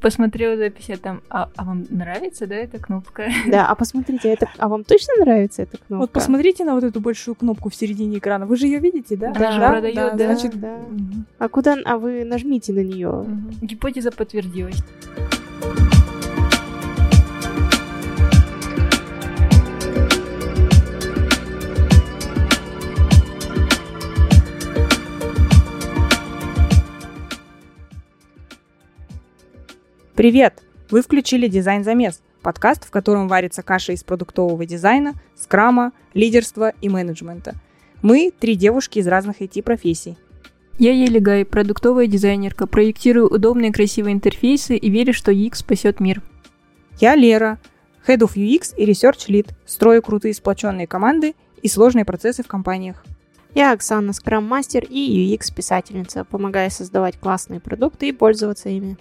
Посмотрела запись, а там, а, а вам нравится, да, эта кнопка? Да, а посмотрите, это, а вам точно нравится эта кнопка? Вот посмотрите на вот эту большую кнопку в середине экрана. Вы же ее видите, да? Да, Да, продает, да, да. значит, Да. Мгм. А куда, а вы нажмите на нее. Мгм. Гипотеза подтвердилась. Привет! Вы включили «Дизайн замес» – подкаст, в котором варится каша из продуктового дизайна, скрама, лидерства и менеджмента. Мы – три девушки из разных IT-профессий. Я Еля Гай, продуктовая дизайнерка, проектирую удобные красивые интерфейсы и верю, что UX спасет мир. Я Лера, Head of UX и Research Lead, строю крутые сплоченные команды и сложные процессы в компаниях. Я Оксана, скрам-мастер и UX-писательница, помогая создавать классные продукты и пользоваться ими.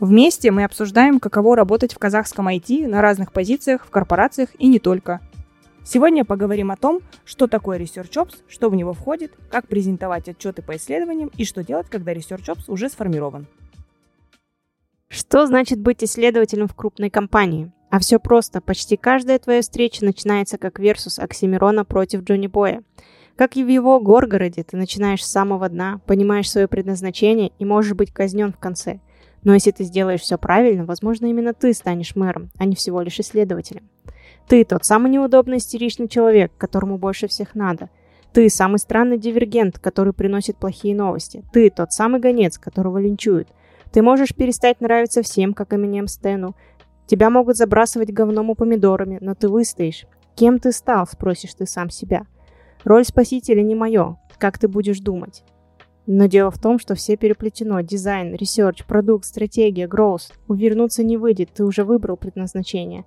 Вместе мы обсуждаем, каково работать в казахском IT на разных позициях, в корпорациях и не только. Сегодня поговорим о том, что такое Research Ops, что в него входит, как презентовать отчеты по исследованиям и что делать, когда Research Ops уже сформирован. Что значит быть исследователем в крупной компании? А все просто. Почти каждая твоя встреча начинается как версус Оксимирона против Джонни Боя. Как и в его Горгороде, ты начинаешь с самого дна, понимаешь свое предназначение и можешь быть казнен в конце. Но если ты сделаешь все правильно, возможно, именно ты станешь мэром, а не всего лишь исследователем. Ты тот самый неудобный истеричный человек, которому больше всех надо. Ты самый странный дивергент, который приносит плохие новости. Ты тот самый гонец, которого линчуют. Ты можешь перестать нравиться всем, как Эминем Стэну. Тебя могут забрасывать говном и помидорами, но ты выстоишь. Кем ты стал, спросишь ты сам себя. Роль спасителя не мое. Как ты будешь думать? Но дело в том, что все переплетено. Дизайн, research, продукт, стратегия, growth. Увернуться не выйдет, ты уже выбрал предназначение.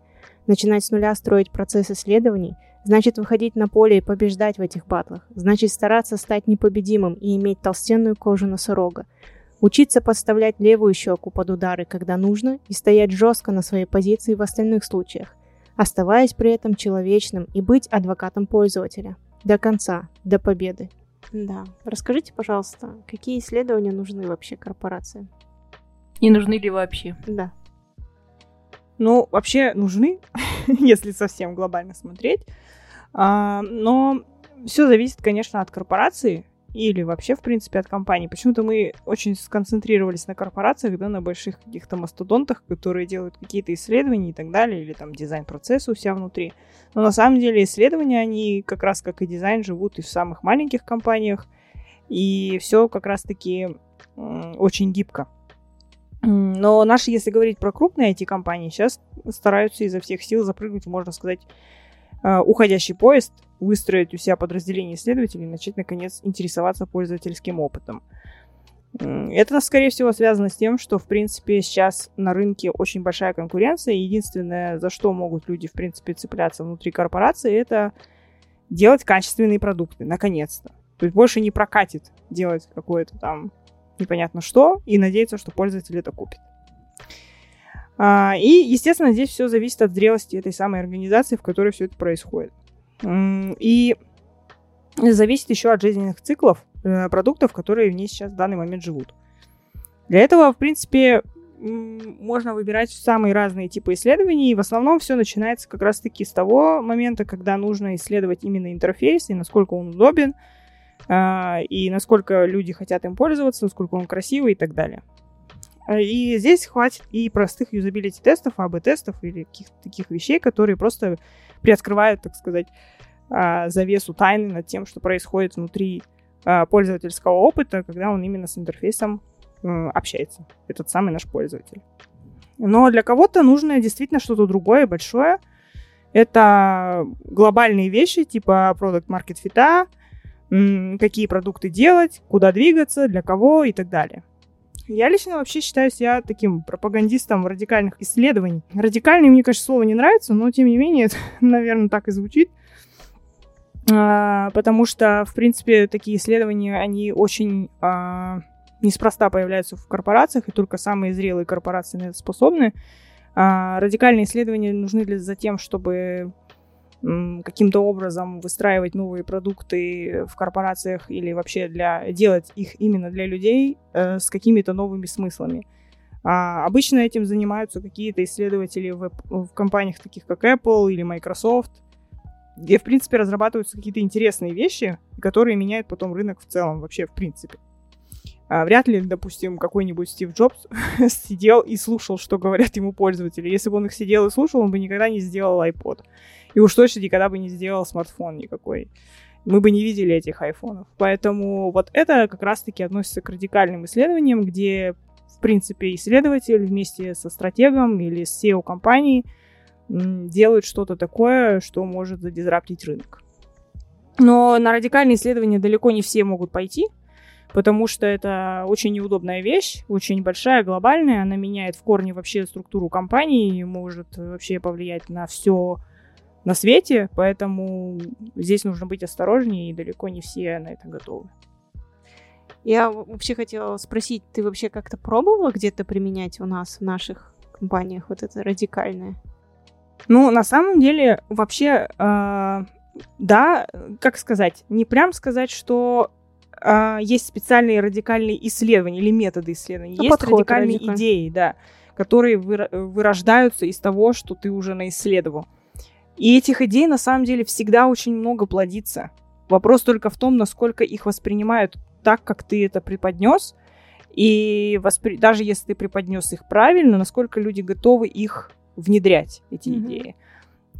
Начинать с нуля строить процесс исследований значит выходить на поле и побеждать в этих батлах. Значит стараться стать непобедимым и иметь толстенную кожу носорога. Учиться подставлять левую щеку под удары, когда нужно, и стоять жестко на своей позиции в остальных случаях, оставаясь при этом человечным и быть адвокатом пользователя. До конца, до победы. Да. Расскажите, пожалуйста, какие исследования нужны вообще корпорациям? Не нужны ли вообще? Да. Ну, вообще нужны, если совсем глобально смотреть. А, но все зависит, конечно, от корпорации или вообще, в принципе, от компании. Почему-то мы очень сконцентрировались на корпорациях, да, на больших каких-то мастодонтах, которые делают какие-то исследования и так далее, или там дизайн-процесса у себя внутри. Но на самом деле исследования, они как раз как и дизайн живут и в самых маленьких компаниях, и все как раз-таки очень гибко. Но наши, если говорить про крупные IT-компании, сейчас стараются изо всех сил запрыгнуть, можно сказать, э, уходящий поезд, выстроить у себя подразделение исследователей и начать, наконец, интересоваться пользовательским опытом. Это, скорее всего, связано с тем, что, в принципе, сейчас на рынке очень большая конкуренция, и единственное, за что могут люди, в принципе, цепляться внутри корпорации, это делать качественные продукты, наконец-то. То есть больше не прокатит делать какое-то там непонятно что и надеяться, что пользователь это купит. А, и, естественно, здесь все зависит от зрелости этой самой организации, в которой все это происходит. И зависит еще от жизненных циклов э, продуктов, которые в ней сейчас в данный момент живут. Для этого, в принципе, можно выбирать самые разные типы исследований, в основном все начинается как раз-таки с того момента, когда нужно исследовать именно интерфейс, и насколько он удобен, а, и насколько люди хотят им пользоваться, насколько он красивый и так далее. И здесь хватит и простых юзабилити-тестов, АБ-тестов или каких-то таких вещей, которые просто приоткрывают, так сказать, а, завесу тайны над тем, что происходит внутри а, пользовательского опыта, когда он именно с интерфейсом общается, этот самый наш пользователь. Но для кого-то нужно действительно что-то другое, большое. Это глобальные вещи, типа продукт market фита, какие продукты делать, куда двигаться, для кого и так далее. Я лично вообще считаю себя таким пропагандистом радикальных исследований. Радикальный, мне, конечно, слово не нравится, но тем не менее, это, наверное, так и звучит. А, потому что, в принципе, такие исследования, они очень а, неспроста появляются в корпорациях, и только самые зрелые корпорации на это способны. А, радикальные исследования нужны для, за тем, чтобы каким-то образом выстраивать новые продукты в корпорациях или вообще для делать их именно для людей э, с какими-то новыми смыслами. А обычно этим занимаются какие-то исследователи в, в компаниях таких как Apple или Microsoft, где, в принципе, разрабатываются какие-то интересные вещи, которые меняют потом рынок в целом, вообще, в принципе. А, вряд ли, допустим, какой-нибудь Стив Джобс сидел и слушал, что говорят ему пользователи. Если бы он их сидел и слушал, он бы никогда не сделал iPod. И уж точно никогда бы не сделал смартфон никакой. Мы бы не видели этих айфонов. Поэтому вот это как раз-таки относится к радикальным исследованиям, где, в принципе, исследователь вместе со стратегом или с SEO компанией делают что-то такое, что может задизраптить рынок. Но на радикальные исследования далеко не все могут пойти, потому что это очень неудобная вещь, очень большая, глобальная, она меняет в корне вообще структуру компании, может вообще повлиять на все на свете, поэтому здесь нужно быть осторожнее, и далеко не все на это готовы. Я вообще хотела спросить, ты вообще как-то пробовала где-то применять у нас в наших компаниях вот это радикальное? Ну, на самом деле, вообще, э, да, как сказать, не прям сказать, что а, есть специальные радикальные исследования или методы исследований, ну, есть радикальные радикаль. идеи, да, которые вырождаются из того, что ты уже наисследовал. И этих идей на самом деле всегда очень много плодится. Вопрос только в том, насколько их воспринимают так, как ты это преподнес, и воспри... даже если ты преподнес их правильно, насколько люди готовы их внедрять, эти mm-hmm. идеи.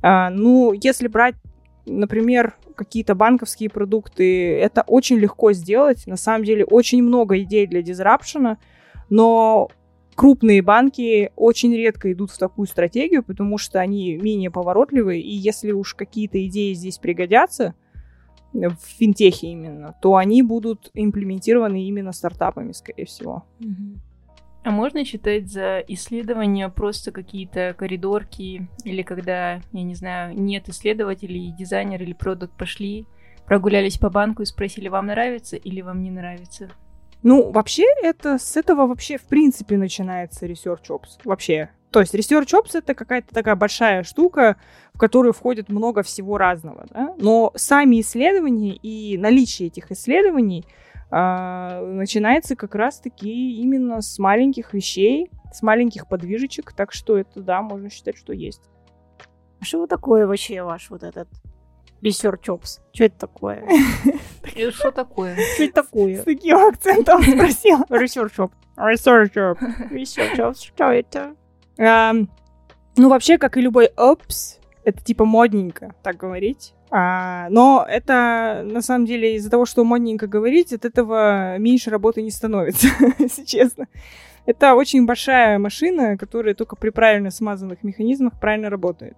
А, ну, если брать, например, какие-то банковские продукты, это очень легко сделать. На самом деле очень много идей для дизрапшена, но крупные банки очень редко идут в такую стратегию, потому что они менее поворотливые, и если уж какие-то идеи здесь пригодятся, в финтехе именно, то они будут имплементированы именно стартапами, скорее всего. А можно считать за исследования просто какие-то коридорки, или когда, я не знаю, нет исследователей, дизайнер или продукт пошли, прогулялись по банку и спросили, вам нравится или вам не нравится? Ну, вообще, это с этого вообще, в принципе, начинается Research Ops. Вообще. То есть Research Ops — это какая-то такая большая штука, в которую входит много всего разного, да? Но сами исследования и наличие этих исследований а, начинается как раз-таки именно с маленьких вещей, с маленьких подвижечек, так что это, да, можно считать, что есть. А что такое вообще ваш вот этот Research Ops? Что это такое? Что такое? Что это такое? С таким акцентом спросил. Research Ops. Research Ops. Research Ops. Что это? Ну, вообще, как и любой Ops, это типа модненько так говорить. А, но это, на самом деле, из-за того, что модненько говорить, от этого меньше работы не становится, если честно. Это очень большая машина, которая только при правильно смазанных механизмах правильно работает.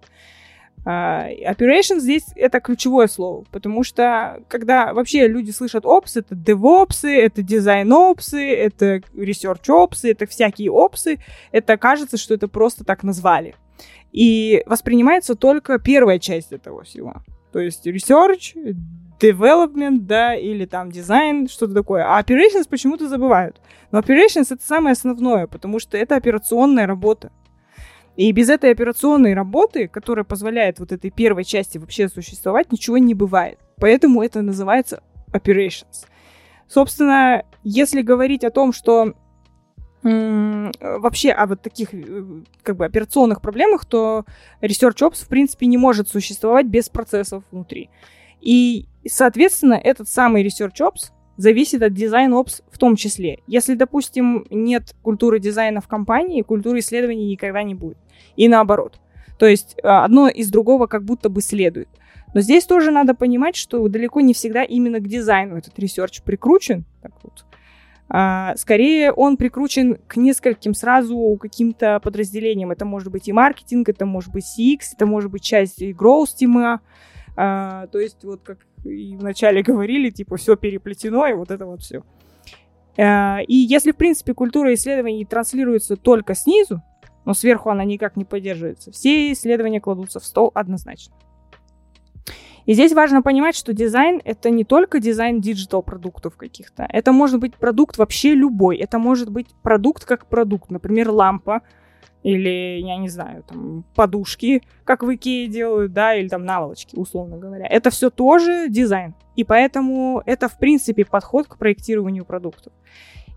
Uh, operations здесь это ключевое слово, потому что когда вообще люди слышат опс, это DevOps, это дизайн опсы, это research опсы, это всякие опсы, это кажется, что это просто так назвали. И воспринимается только первая часть этого всего. То есть research, development, да, или там дизайн, что-то такое. А operations почему-то забывают. Но operations это самое основное, потому что это операционная работа. И без этой операционной работы, которая позволяет вот этой первой части вообще существовать, ничего не бывает. Поэтому это называется operations. Собственно, если говорить о том, что вообще о вот таких э, как бы операционных проблемах, то Research Ops в принципе не может существовать без процессов внутри. И, соответственно, этот самый Research Ops зависит от дизайн Ops в том числе. Если, допустим, нет культуры дизайна в компании, культуры исследований никогда не будет. И наоборот. То есть а, одно из другого как будто бы следует. Но здесь тоже надо понимать, что далеко не всегда именно к дизайну этот research прикручен. Так вот, а, скорее, он прикручен к нескольким сразу каким-то подразделениям. Это может быть и маркетинг, это может быть CX, это может быть часть и growth team а. То есть, вот как и вначале говорили, типа, все переплетено, и вот это вот все. А, и если, в принципе, культура исследований транслируется только снизу, но сверху она никак не поддерживается, все исследования кладутся в стол однозначно. И здесь важно понимать, что дизайн — это не только дизайн диджитал-продуктов каких-то. Это может быть продукт вообще любой. Это может быть продукт как продукт. Например, лампа или, я не знаю, там, подушки, как в Икее делают, да, или там наволочки, условно говоря. Это все тоже дизайн. И поэтому это, в принципе, подход к проектированию продуктов.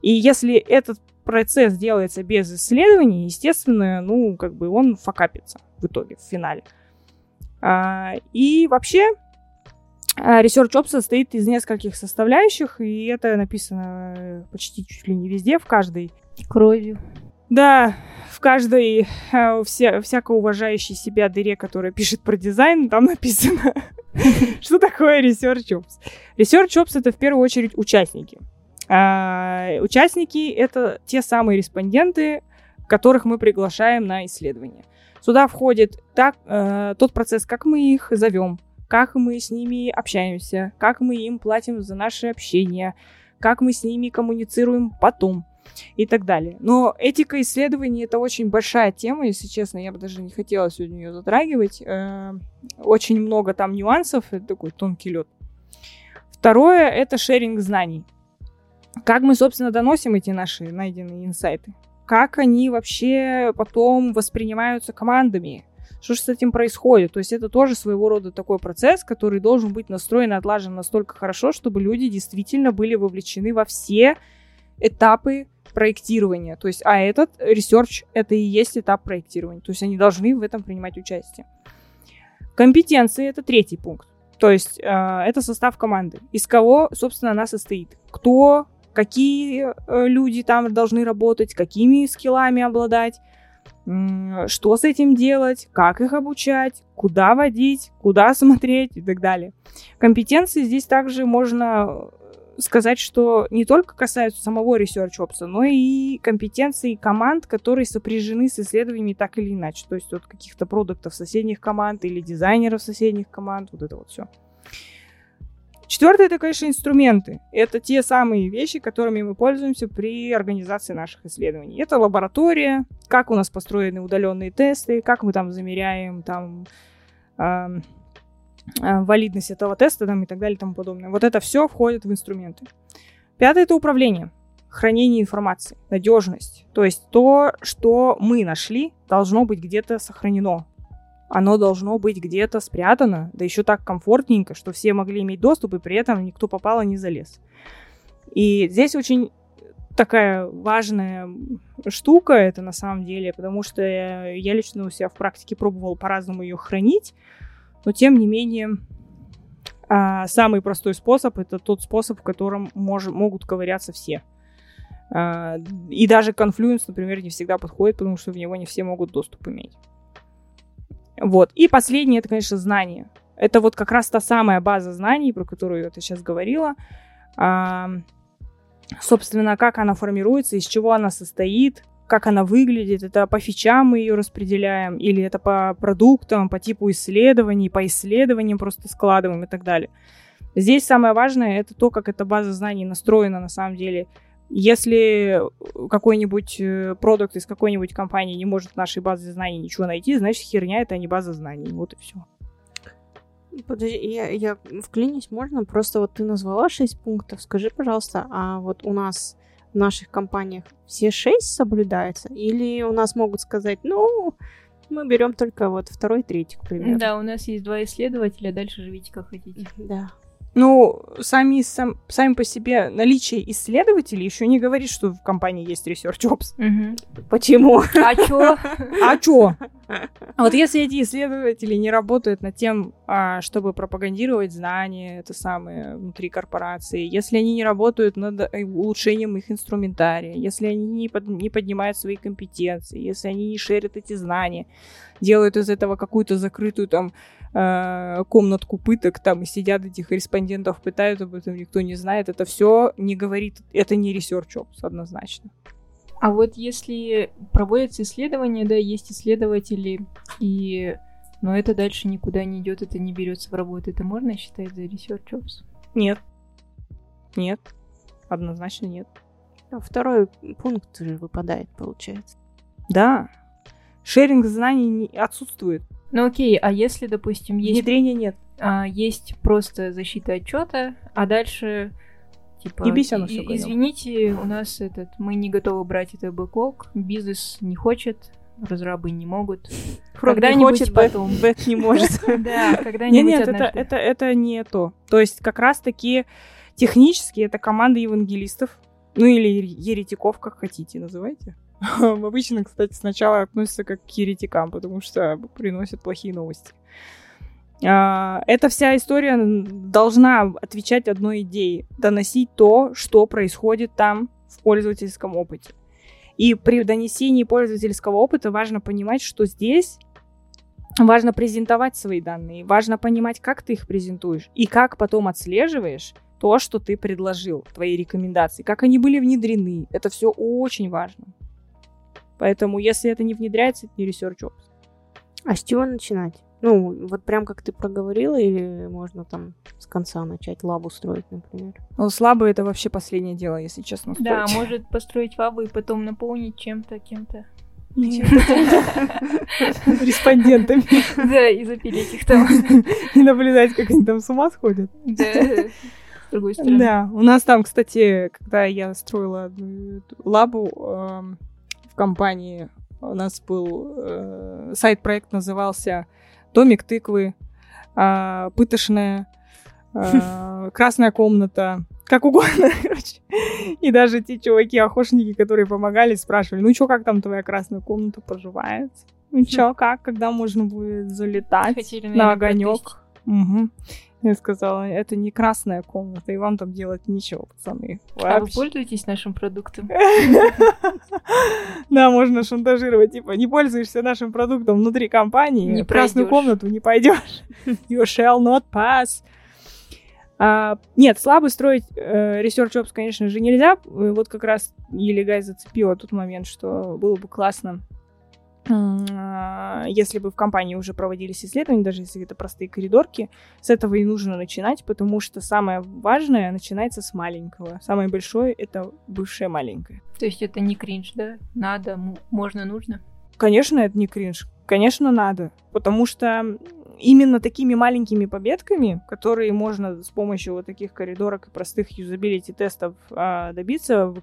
И если этот процесс делается без исследований, естественно, ну, как бы он факапится в итоге, в финале. А, и вообще, а, Research Ops состоит из нескольких составляющих, и это написано почти чуть ли не везде, в каждой. Кровью. Да, в каждой э, вся, всяко уважающей себя дыре, которая пишет про дизайн, там написано, что такое Research Ops. Research Ops — это в первую очередь участники. А, участники — это те самые респонденты, которых мы приглашаем на исследование. Сюда входит так, э, тот процесс, как мы их зовем, как мы с ними общаемся, как мы им платим за наше общение, как мы с ними коммуницируем потом и так далее. Но этика исследований это очень большая тема, если честно, я бы даже не хотела сегодня ее затрагивать. Э, очень много там нюансов, это такой тонкий лед. Второе это шеринг знаний. Как мы, собственно, доносим эти наши найденные инсайты? Как они вообще потом воспринимаются командами? Что же с этим происходит? То есть это тоже своего рода такой процесс, который должен быть настроен и отлажен настолько хорошо, чтобы люди действительно были вовлечены во все этапы проектирования. То есть, а этот research это и есть этап проектирования. То есть они должны в этом принимать участие. Компетенции это третий пункт. То есть э, это состав команды. Из кого, собственно, она состоит. Кто какие э, люди там должны работать, какими скиллами обладать, что с этим делать, как их обучать, куда водить, куда смотреть и так далее. Компетенции здесь также можно сказать, что не только касаются самого Research Ops, но и компетенции команд, которые сопряжены с исследованиями так или иначе. То есть от каких-то продуктов соседних команд или дизайнеров соседних команд, вот это вот все. Четвертое, это, конечно, инструменты. Это те самые вещи, которыми мы пользуемся при организации наших исследований. Это лаборатория, как у нас построены удаленные тесты, как мы там замеряем там э, валидность этого теста там, и так далее и тому подобное. Вот это все входит в инструменты. Пятое, это управление хранение информации, надежность. То есть то, что мы нашли, должно быть где-то сохранено оно должно быть где-то спрятано, да еще так комфортненько, что все могли иметь доступ, и при этом никто попал и не залез. И здесь очень такая важная штука это на самом деле, потому что я лично у себя в практике пробовал по-разному ее хранить, но тем не менее а, самый простой способ это тот способ, в котором мож, могут ковыряться все. А, и даже Confluence, например, не всегда подходит, потому что в него не все могут доступ иметь. Вот. И последнее, это, конечно, знание. Это вот как раз та самая база знаний, про которую я сейчас говорила. А, собственно, как она формируется, из чего она состоит, как она выглядит. Это по фичам мы ее распределяем, или это по продуктам, по типу исследований, по исследованиям просто складываем и так далее. Здесь самое важное это то, как эта база знаний настроена на самом деле если какой-нибудь э, продукт из какой-нибудь компании не может в нашей базе знаний ничего найти, значит херня это не база знаний. Вот и все. Подожди, я, я вклинюсь, можно? Просто вот ты назвала шесть пунктов. Скажи, пожалуйста, а вот у нас в наших компаниях все шесть соблюдается? Или у нас могут сказать, ну, мы берем только вот второй, третий, к примеру? Да, у нас есть два исследователя, дальше живите как хотите. Да. Ну, сами, сам, сами по себе наличие исследователей еще не говорит, что в компании есть Research Ops. Угу. Почему? А чё? А чё? А вот если эти исследователи не работают над тем, а, чтобы пропагандировать знания, это самое, внутри корпорации, если они не работают над э, улучшением их инструментария, если они не, под, не поднимают свои компетенции, если они не шерят эти знания, делают из этого какую-то закрытую там э, комнатку пыток, там и сидят этих респондентов, пытают об этом, никто не знает, это все не говорит, это не research ops однозначно. А вот если проводятся исследования, да, есть исследователи, и но это дальше никуда не идет, это не берется в работу, это можно считать за research jobs? Нет. Нет. Однозначно нет. А второй пункт же выпадает, получается. Да. Шеринг знаний отсутствует. Ну окей, а если, допустим, есть... Внедрения нет. А, есть просто защита отчета, а дальше Типа, Ебись оно все извините, у нас этот, мы не готовы брать это бэклог, бизнес не хочет, разрабы не могут. Когда-нибудь хочет, потом. Бэк не может. Да, когда-нибудь Нет, это, это, это не то. То есть как раз-таки технически это команда евангелистов, Ну или еретиков, как хотите, называйте. Обычно, кстати, сначала относятся как к еретикам, потому что приносят плохие новости. А, эта вся история должна отвечать одной идее. Доносить то, что происходит там в пользовательском опыте. И при донесении пользовательского опыта важно понимать, что здесь важно презентовать свои данные, важно понимать, как ты их презентуешь и как потом отслеживаешь то, что ты предложил, твои рекомендации, как они были внедрены. Это все очень важно. Поэтому, если это не внедряется, это не ops. А с чего начинать? Ну, вот прям как ты проговорила, или можно там с конца начать лабу строить, например? Ну, слабо это вообще последнее дело, если честно. Строить. Да, может построить лабу и потом наполнить чем-то, кем-то. Респондентами. Да, и запилить их там. И наблюдать, как они там с ума сходят. Да, с другой стороны. Да, у нас там, кстати, когда я строила лабу эм, в компании, у нас был э, сайт-проект назывался «Домик тыквы», э, «Пытошная», э, «Красная комната», как угодно, короче. И даже те чуваки-охотники, которые помогали, спрашивали, ну чё, как там твоя красная комната поживает? Ну чё, как, когда можно будет залетать Хотели, на огонек? Угу. Я сказала, это не красная комната, и вам там делать нечего, пацаны. А вы пользуетесь нашим продуктом? Да, можно шантажировать, типа, не пользуешься нашим продуктом внутри компании, в красную комнату не пойдешь. You shall not pass. А, нет, слабо строить э, Research Ops, конечно же, нельзя. Вот как раз Елигай зацепила тот момент, что было бы классно, э, если бы в компании уже проводились исследования, даже если это простые коридорки, с этого и нужно начинать, потому что самое важное начинается с маленького. Самое большое — это бывшее маленькое. То есть это не кринж, да? Надо, можно, нужно? Конечно, это не кринж. Конечно, надо. Потому что именно такими маленькими победками, которые можно с помощью вот таких коридорок и простых юзабилити тестов а, добиться,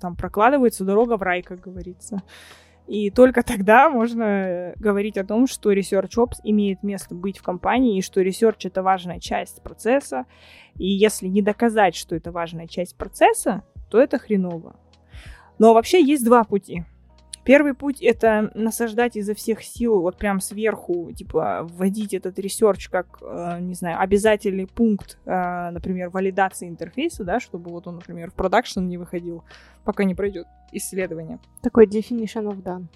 там прокладывается дорога в рай, как говорится. И только тогда можно говорить о том, что Research Ops имеет место быть в компании, и что Research — это важная часть процесса. И если не доказать, что это важная часть процесса, то это хреново. Но вообще есть два пути — Первый путь — это насаждать изо всех сил, вот прям сверху, типа, вводить этот research как, э, не знаю, обязательный пункт, э, например, валидации интерфейса, да, чтобы вот он, например, в продакшн не выходил, пока не пройдет исследование. Такой definition of done.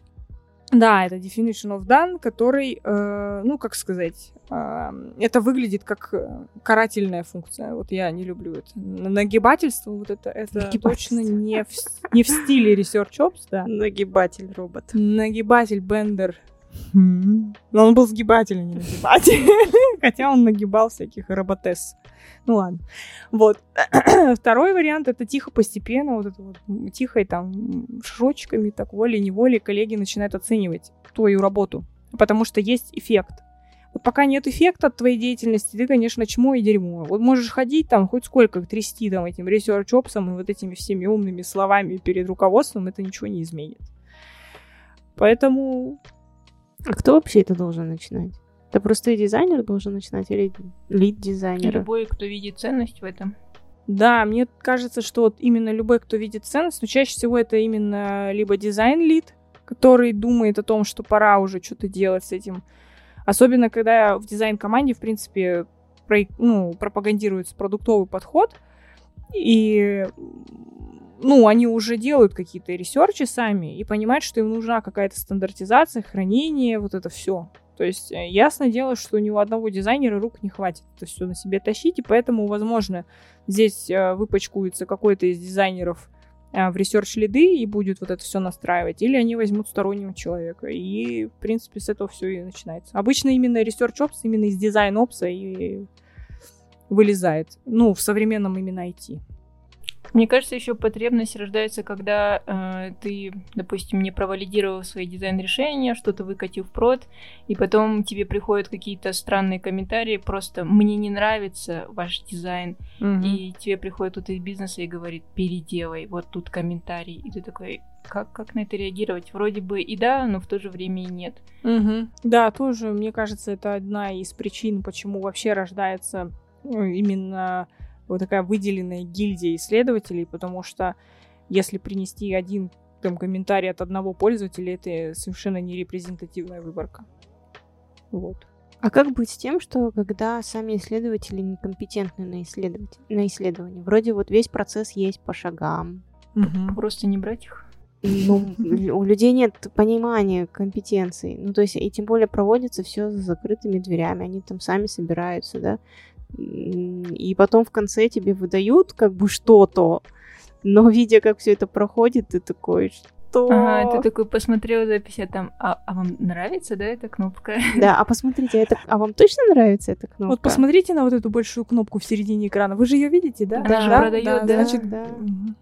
Да, это definition of done, который, э, ну, как сказать, э, это выглядит как э, карательная функция. Вот я не люблю это. Нагибательство, вот это, это точно не в, не в стиле Research Ops, да. Нагибатель робот. Нагибатель Бендер. Но он был сгибатель, а не нагибатель. Хотя он нагибал всяких роботес. Ну ладно. Вот. Второй вариант это тихо, постепенно, вот это вот тихо там шажочками, так волей-неволей коллеги начинают оценивать твою работу. Потому что есть эффект. Вот пока нет эффекта от твоей деятельности, ты, конечно, чмо и дерьмо. Вот можешь ходить там хоть сколько, трясти там этим research и вот этими всеми умными словами перед руководством, это ничего не изменит. Поэтому... А кто вообще это должен начинать? Это просто дизайнер должен начинать или лид-дизайнер? Любой, кто видит ценность в этом. Да, мне кажется, что вот именно любой, кто видит ценность, но чаще всего это именно либо дизайн-лид, который думает о том, что пора уже что-то делать с этим. Особенно, когда в дизайн-команде, в принципе, про, ну, пропагандируется продуктовый подход, и ну, они уже делают какие-то ресерчи сами и понимают, что им нужна какая-то стандартизация, хранение, вот это все. То есть э, ясно дело, что ни у одного дизайнера рук не хватит это все на себе тащить, и поэтому, возможно, здесь э, выпачкуется какой-то из дизайнеров э, в research лиды и будет вот это все настраивать, или они возьмут стороннего человека. И, в принципе, с этого все и начинается. Обычно именно research ops, именно из design ops а и вылезает. Ну, в современном именно IT. Мне кажется, еще потребность рождается, когда э, ты, допустим, не провалидировал свои дизайн-решения, что-то выкатил в прод, и потом тебе приходят какие-то странные комментарии, просто «мне не нравится ваш дизайн», угу. и тебе приходит кто-то из бизнеса и говорит «переделай, вот тут комментарий», и ты такой как, как на это реагировать? Вроде бы и да, но в то же время и нет. Угу. Да, тоже, мне кажется, это одна из причин, почему вообще рождается ну, именно вот такая выделенная гильдия исследователей, потому что Если принести один там комментарий от одного пользователя, это совершенно не репрезентативная выборка. Вот. А как быть с тем, что когда сами исследователи некомпетентны на, исследовать... на исследование? Вроде вот весь процесс есть по шагам. Угу. Просто не брать их. Ну, у людей нет понимания компетенций. Ну, то есть, и тем более проводится все за закрытыми дверями. Они там сами собираются, да. И потом в конце тебе выдают как бы что-то, но видя, как все это проходит, ты такой, что... Ага, ты такой посмотрел запись, а там, а, а вам нравится, да, эта кнопка? Да, а посмотрите, а это, а вам точно нравится эта кнопка? Вот посмотрите на вот эту большую кнопку в середине экрана, вы же ее видите, да? Она же продает, да, да, значит, да.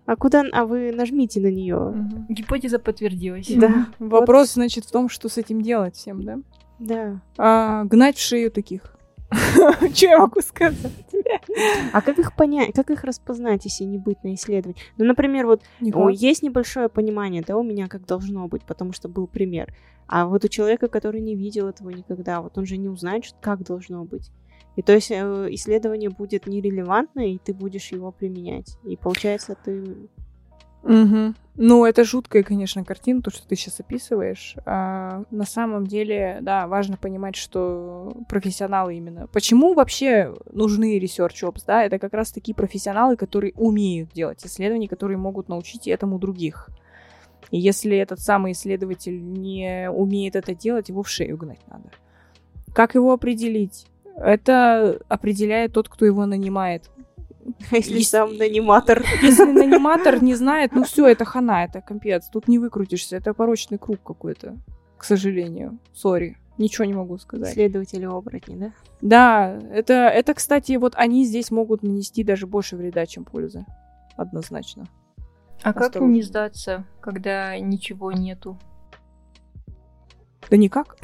А куда, а вы нажмите на нее. Угу. Гипотеза подтвердилась. Да. Вопрос, значит, в том, что с этим делать всем, да? Да. А, гнать в шею таких. Что я могу сказать? А как их понять, как их распознать, если не быть на исследовании? Ну, например, вот о, есть небольшое понимание, да, у меня как должно быть, потому что был пример. А вот у человека, который не видел этого никогда, вот он же не узнает, как должно быть. И то есть э, исследование будет нерелевантно, и ты будешь его применять. И получается, ты Угу. Ну, это жуткая, конечно, картина, то, что ты сейчас описываешь. А, на самом деле, да, важно понимать, что профессионалы именно. Почему вообще нужны research ops, да? Это как раз такие профессионалы, которые умеют делать исследования, которые могут научить этому других. И если этот самый исследователь не умеет это делать, его в шею гнать надо. Как его определить? Это определяет тот, кто его нанимает. Если сам наниматор. Если наниматор не знает, ну все, это хана, это капец. Тут не выкрутишься, это порочный круг какой-то, к сожалению. Сори. Ничего не могу сказать. Следователи оборотни, да? Да, это, это, кстати, вот они здесь могут нанести даже больше вреда, чем пользы. Однозначно. А Осторожно. как не сдаться, когда ничего нету? Да никак.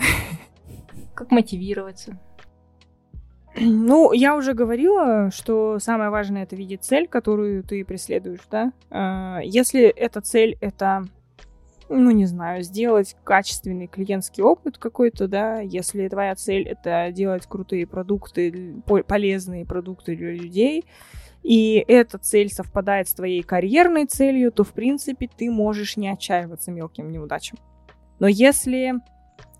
Как мотивироваться? Ну, я уже говорила, что самое важное это видеть цель, которую ты преследуешь, да. А, если эта цель это, ну, не знаю, сделать качественный клиентский опыт какой-то, да, если твоя цель это делать крутые продукты, полезные продукты для людей, и эта цель совпадает с твоей карьерной целью, то, в принципе, ты можешь не отчаиваться мелким неудачам. Но если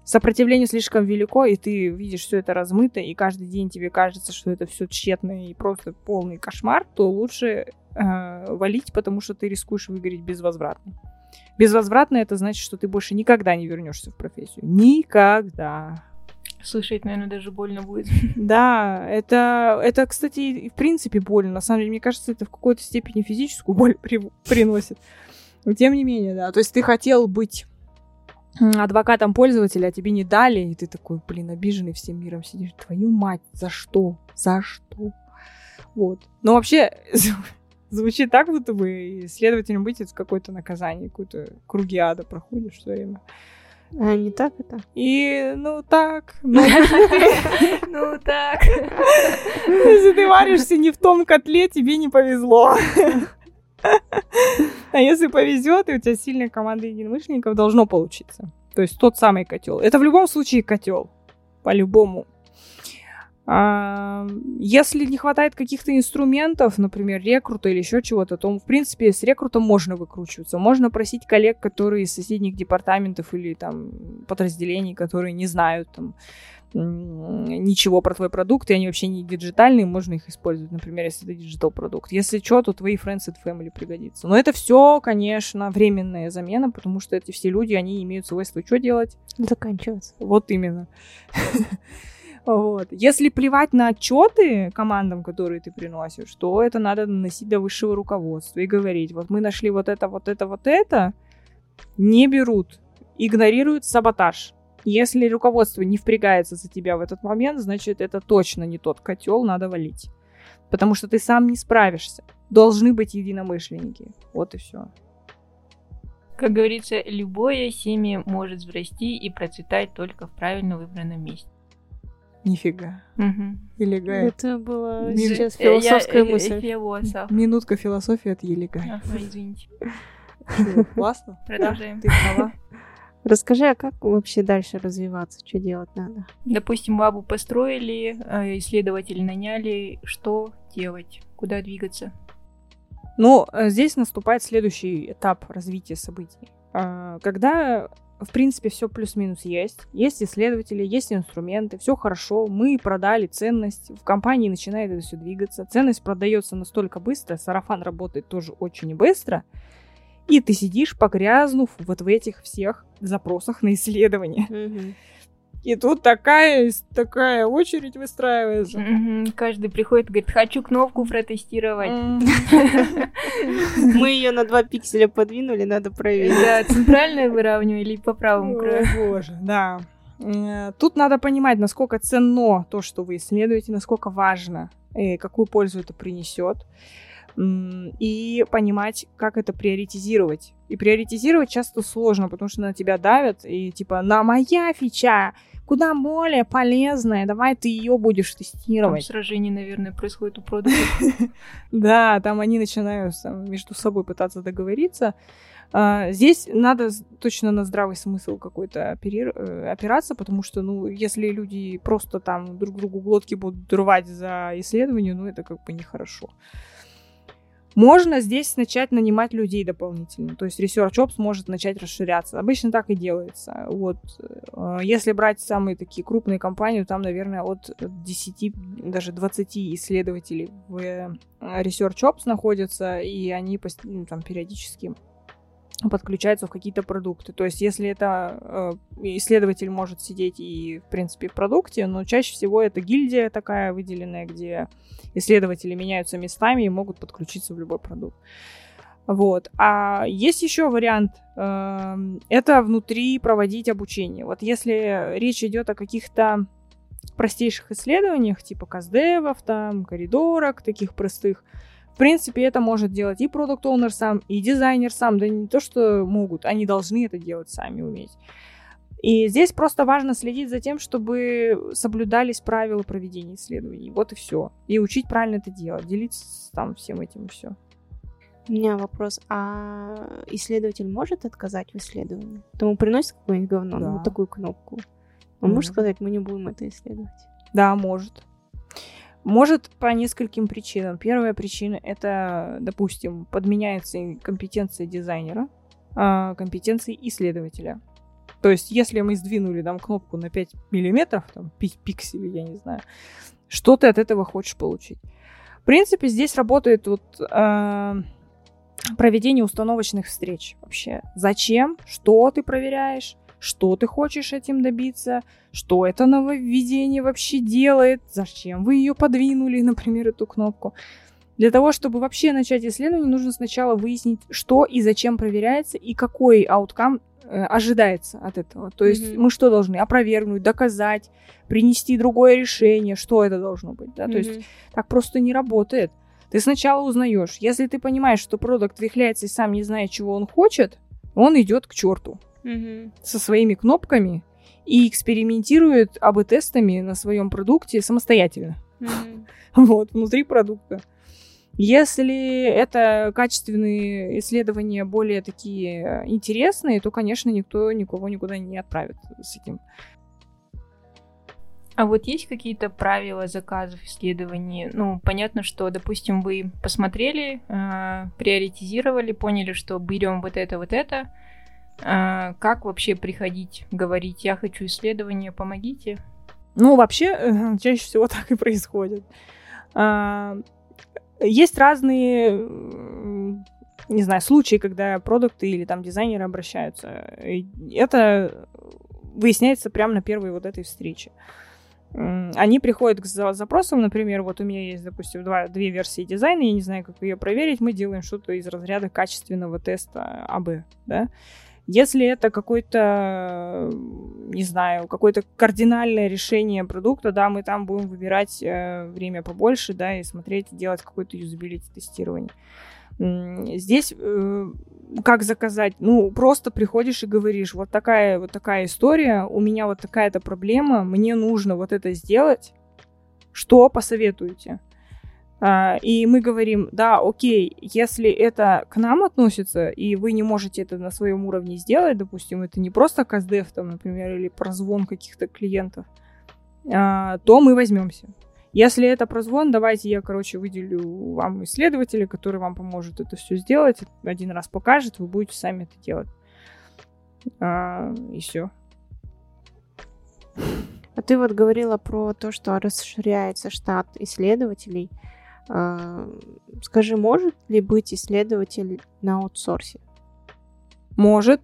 сопротивление слишком велико, и ты видишь все это размыто, и каждый день тебе кажется, что это все тщетно и просто полный кошмар, то лучше э, валить, потому что ты рискуешь выгореть безвозвратно. Безвозвратно это значит, что ты больше никогда не вернешься в профессию. Никогда. Слышать, наверное, даже больно будет. Да, это, это, кстати, в принципе больно. На самом деле, мне кажется, это в какой-то степени физическую боль при, приносит. Но тем не менее, да. То есть ты хотел быть адвокатом пользователя, а тебе не дали, и ты такой, блин, обиженный всем миром сидишь. Твою мать, за что? За что? Вот. Но вообще, звучит так, будто бы следователем быть это какое-то наказание, какое-то круги ада проходишь все время. А не так это? И, ну так. Ну, ну так. Если ты варишься не в том котле, тебе не повезло. А если повезет, и у тебя сильная команда единомышленников, должно получиться. То есть тот самый котел. Это в любом случае котел. По-любому. А, если не хватает каких-то инструментов, например, рекрута или еще чего-то, то, в принципе, с рекрутом можно выкручиваться. Можно просить коллег, которые из соседних департаментов или там подразделений, которые не знают там ничего про твой продукт, и они вообще не диджитальные, можно их использовать, например, если это диджитал продукт. Если что, то твои friends and family пригодится. Но это все, конечно, временная замена, потому что эти все люди, они имеют свойство что делать? Заканчиваться. Вот именно. Вот. Если плевать на отчеты командам, которые ты приносишь, то это надо наносить до высшего руководства и говорить, вот мы нашли вот это, вот это, вот это, не берут, игнорируют саботаж. Если руководство не впрягается за тебя в этот момент, значит, это точно не тот котел, надо валить. Потому что ты сам не справишься. Должны быть единомышленники. Вот и все. Как говорится, любое семя может взрасти и процветать только в правильно выбранном месте. Нифига. Угу. Елегай. Это была Ми... сейчас философская я, мысль. Философ. Минутка философии от Елегай. Ага, извините. Классно? Продолжаем. Ты права. Расскажи, а как вообще дальше развиваться? Что делать надо? Допустим, лабу построили, э, исследователи наняли. Что делать? Куда двигаться? Но э, здесь наступает следующий этап развития событий. А, когда, в принципе, все плюс-минус есть, есть исследователи, есть инструменты, все хорошо, мы продали ценность, в компании начинает это все двигаться, ценность продается настолько быстро, сарафан работает тоже очень быстро, и ты сидишь, погрязнув вот в этих всех запросах на исследование. Мгм. И тут такая, такая очередь выстраивается. Мгм. Каждый приходит и говорит, хочу кнопку протестировать. Мы ее на 2 пикселя подвинули, надо проверить. Да, центральное выравнивание или по правому краю. О, боже, да. Э, Тут надо понимать, насколько ценно то, что вы исследуете, насколько важно, и какую пользу это принесет. И понимать, как это приоритизировать. И приоритизировать часто сложно, потому что на тебя давят, и типа, на моя фича куда более полезная, давай ты ее будешь Там тестировать. сражение, наверное, происходит у продуктов. Да, там они начинают там, между собой пытаться договориться. А, Здесь надо точно на здравый смысл какой-то э, опираться, потому что, ну, если люди просто там друг другу глотки будут рвать за исследование, ну, это как бы нехорошо. Можно здесь начать нанимать людей дополнительно. То есть Research Ops может начать расширяться. Обычно так и делается. Вот. э, Если брать самые такие крупные компании, там, наверное, от 10, даже 20 исследователей в э, Research Ops находятся, и они ну, там периодически подключаются в какие-то продукты. То есть, если это э, исследователь может сидеть и, в принципе, в продукте, но чаще всего это гильдия такая выделенная, где исследователи меняются местами и могут подключиться в любой продукт. Вот. А есть еще вариант, эм, это внутри проводить обучение. Вот если речь идет о каких-то простейших исследованиях, типа каздевов, там, коридорок, таких простых, в принципе, это может делать и продукт оунер сам, и дизайнер сам. Да не то, что могут, они должны это делать сами уметь. И здесь просто важно следить за тем, чтобы соблюдались правила проведения исследований. Вот и все. И учить правильно это делать, делиться там всем этим и все. У меня вопрос, а исследователь может отказать в исследовании? Тому приносит какое-нибудь говно, ну, Да. вот такую кнопку. Он может Может. сказать, мы не будем это исследовать. Да, может. Может по нескольким причинам. Первая причина это, допустим, подменяется компетенция дизайнера, а, компетенции исследователя. То есть, если мы сдвинули там кнопку на 5 миллиметров, там, пи- пикселей, я не знаю, что ты от этого хочешь получить? В принципе, здесь работает вот а, проведение установочных встреч вообще. Зачем? Что ты проверяешь? Что ты хочешь этим добиться? Что это нововведение вообще делает? Зачем вы ее подвинули, например, эту кнопку? Для того, чтобы вообще начать исследование, нужно сначала выяснить, что и зачем проверяется, и какой ауткам э, ожидается от этого. То есть Мгм. мы что должны? Опровергнуть, доказать, принести другое решение, что это должно быть. Да? То есть так просто не работает. Ты сначала узнаешь. Если ты понимаешь, что продукт вихляется и сам не знает, чего он хочет, он идет к черту Со своими кнопками и экспериментирует АБ-тестами на своем продукте самостоятельно. Вот, внутри продукта. Если это качественные исследования более такие э, интересные, то, конечно, никто никого никуда не отправит с этим. А вот есть какие-то правила заказов исследований? Ну, понятно, что, допустим, вы посмотрели, э, приоритизировали, поняли, что берем вот это, вот это. А как вообще приходить, говорить, я хочу исследование, помогите? Ну, вообще, э, чаще всего так и происходит. А, Есть разные, не знаю, случаи, когда продукты или там дизайнеры обращаются. Это выясняется прямо на первой вот этой встрече. Они приходят к за- запросам, например, вот у меня есть, допустим, два, две версии дизайна, я не знаю, как ее проверить, мы делаем что-то из разряда качественного теста АБ, да. Если это какой-то, не знаю, какое-то кардинальное решение продукта, да, мы там будем выбирать э, время побольше, да, и смотреть, делать какое-то юзабилити тестирование. Здесь э, как заказать? Ну, просто приходишь и говоришь, вот такая вот такая история, у меня вот такая-то проблема, мне нужно вот это сделать, что посоветуете? А, И мы говорим, да, окей, если это к нам относится, и вы не можете это на своем уровне сделать, допустим, это не просто каздев, там, например, или прозвон каких-то клиентов, а, то мы возьмемся. Если это прозвон, давайте я, короче, выделю вам исследователя, который вам поможет это все сделать, один раз покажет, вы будете сами это делать. А, и все. А ты вот говорила про то, что расширяется штат исследователей. А, скажи, может ли быть исследователь на аутсорсе? Может.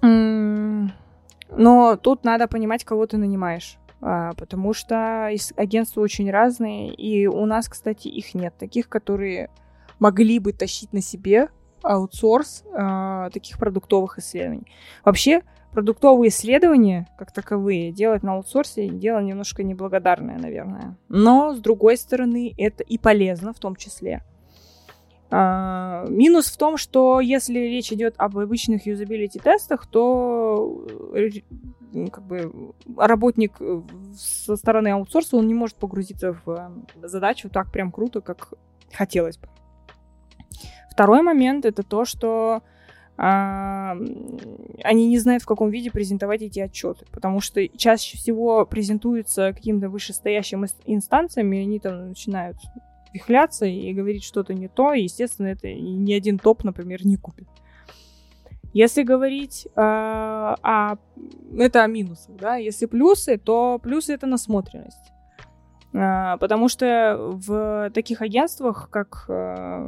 Но тут надо понимать, кого ты нанимаешь. А, потому что агентства очень разные, и у нас, кстати, их нет. Таких, которые могли бы тащить на себе аутсорс э, таких продуктовых исследований. Вообще, продуктовые исследования, как таковые, делать на аутсорсе дело немножко неблагодарное, наверное. Но, с другой стороны, это и полезно в том числе. А, минус в том, что если речь идет об обычных юзабилити тестах, то э, как бы работник со стороны аутсорса, он не может погрузиться в э, задачу так прям круто, как хотелось бы. Второй момент это то, что а, они не знают, в каком виде презентовать эти отчеты, потому что чаще всего презентуются каким-то вышестоящим инстанциями, и они там начинают вихляться и говорить что-то не то, и, естественно, это ни один топ, например, не купит. Если говорить э, о... Это о минусах, да? Если плюсы, то плюсы — это насмотренность. А, потому что в таких агентствах, как, э,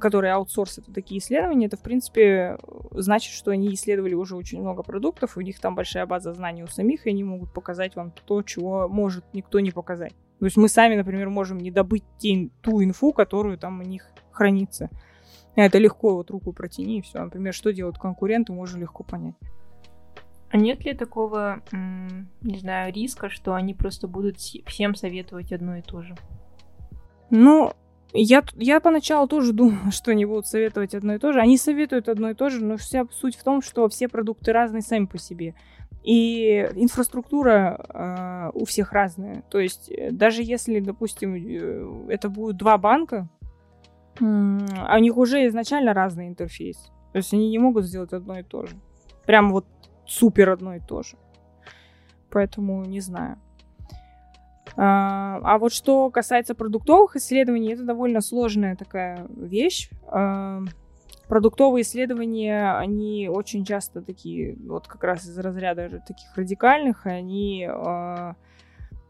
которые аутсорсят такие исследования, это, в принципе, значит, что они исследовали уже очень много продуктов, у них там большая база знаний у самих, и они могут показать вам то, чего может никто не показать. То есть мы сами, например, можем не добыть те, ту инфу, которую там у них хранится. Это легко, вот руку протяни, и все. Например, что делают конкуренты, можно легко понять. А нет ли такого, не знаю, риска, что они просто будут всем советовать одно и то же? Ну, я, я поначалу тоже думала, что они будут советовать одно и то же. Они советуют одно и то же, но вся суть в том, что все продукты разные сами по себе. И инфраструктура э, у всех разная. То есть э, даже если, допустим, э, это будут два банка, э, у них уже изначально разный интерфейс. То есть они не могут сделать одно и то же. Прям вот супер одно и то же. Поэтому не знаю. А, а вот что касается продуктовых исследований, это довольно сложная такая вещь. А, продуктовые исследования, они очень часто такие, вот как раз из разряда таких радикальных, они а,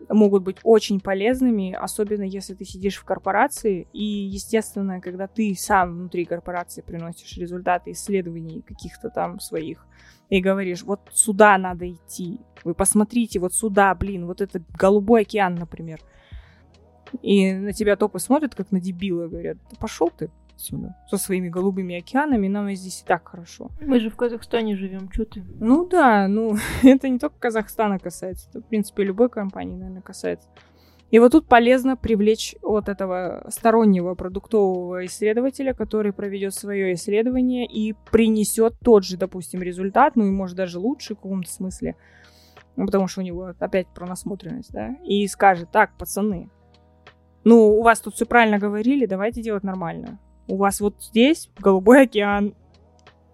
могут быть очень полезными, особенно если ты сидишь в корпорации, и, естественно, когда ты сам внутри корпорации приносишь результаты исследований каких-то там своих, и говоришь, вот сюда надо идти, вы посмотрите, вот сюда, блин, вот этот голубой океан, например. И на тебя топы смотрят, как на дебила, говорят, да пошел ты отсюда со своими голубыми океанами, нам здесь и так хорошо. Мы же в Казахстане живем, что ты? Ну да, ну это не только Казахстана касается, это в принципе любой компании, наверное, касается. И вот тут полезно привлечь вот этого стороннего продуктового исследователя, который проведет свое исследование и принесет тот же, допустим, результат, ну и может даже лучше в каком-то смысле, ну, потому что у него опять про насмотренность, да, и скажет, так, пацаны, ну, у вас тут все правильно говорили, давайте делать нормально. У вас вот здесь голубой океан,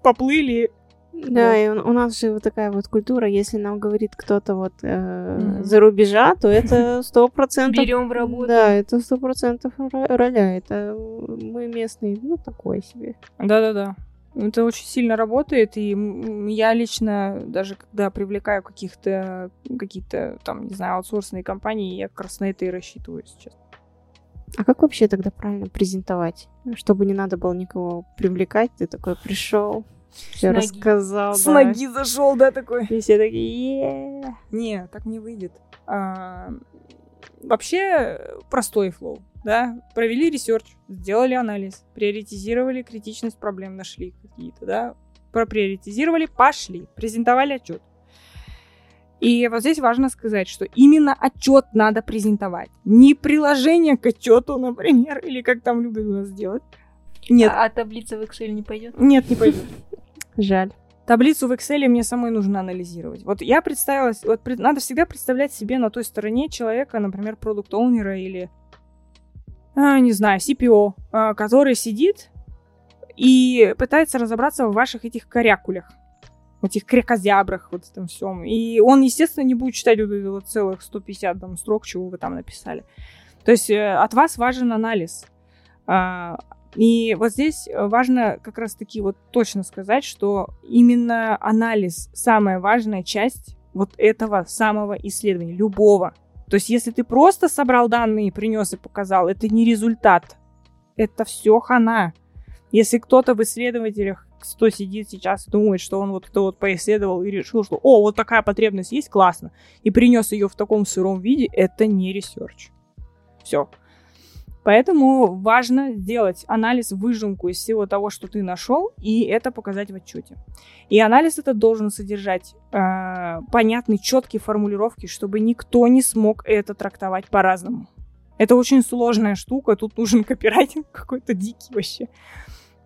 поплыли, да, и у, у нас же вот такая вот культура, если нам говорит кто-то вот э, mm-hmm. за рубежа, то это сто процентов... Берем в работу. Да, это сто процентов роля, это мы местные, ну, такое себе. Да-да-да. Это очень сильно работает, и я лично, даже когда привлекаю каких-то, какие-то, там, не знаю, аутсорсные компании, я как раз на это и рассчитываю сейчас. А как вообще тогда правильно презентовать? Чтобы не надо было никого привлекать, ты такой пришел, все рассказал. С да. ноги зашел, да, такой. И все такие, Не, так не выйдет. А, вообще простой flow, да. Провели research, сделали анализ, приоритизировали критичность проблем, нашли какие-то, да. Проприоритизировали, пошли, презентовали отчет. И вот здесь важно сказать, что именно отчет надо презентовать. Не приложение к отчету, например, или как там любят у нас делать. Нет. А, а таблица в Excel не пойдет? Нет, не пойдет. Жаль. Таблицу в Excel мне самой нужно анализировать. Вот я представилась, вот пред, надо всегда представлять себе на той стороне человека, например, продукт оунера или, а, не знаю, CPO, а, который сидит и пытается разобраться в ваших этих корякулях. В этих крякозябрах, вот этом всем. И он, естественно, не будет читать вот вот целых 150 там, строк, чего вы там написали. То есть э, от вас важен анализ. А, и вот здесь важно как раз-таки вот точно сказать, что именно анализ самая важная часть вот этого самого исследования, любого. То есть если ты просто собрал данные, принес и показал, это не результат. Это все хана. Если кто-то в исследователях, кто сидит сейчас и думает, что он вот это вот поисследовал и решил, что о, вот такая потребность есть, классно, и принес ее в таком сыром виде, это не research. Все. Поэтому важно сделать анализ, выжимку из всего того, что ты нашел, и это показать в отчете. И анализ этот должен содержать э, понятные, четкие формулировки, чтобы никто не смог это трактовать по-разному. Это очень сложная штука, тут нужен копирайтинг какой-то дикий вообще.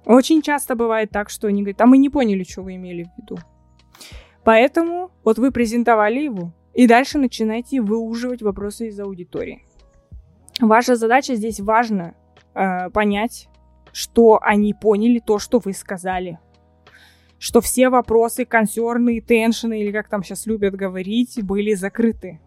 Очень часто бывает так, что они говорят, а мы не поняли, что вы имели в виду. Поэтому вот вы презентовали его, и дальше начинаете выуживать вопросы из аудитории. Ваша задача здесь важно э, понять, что они поняли то, что вы сказали. Что все вопросы, консерны, теншины, или как там сейчас любят говорить, были закрыты.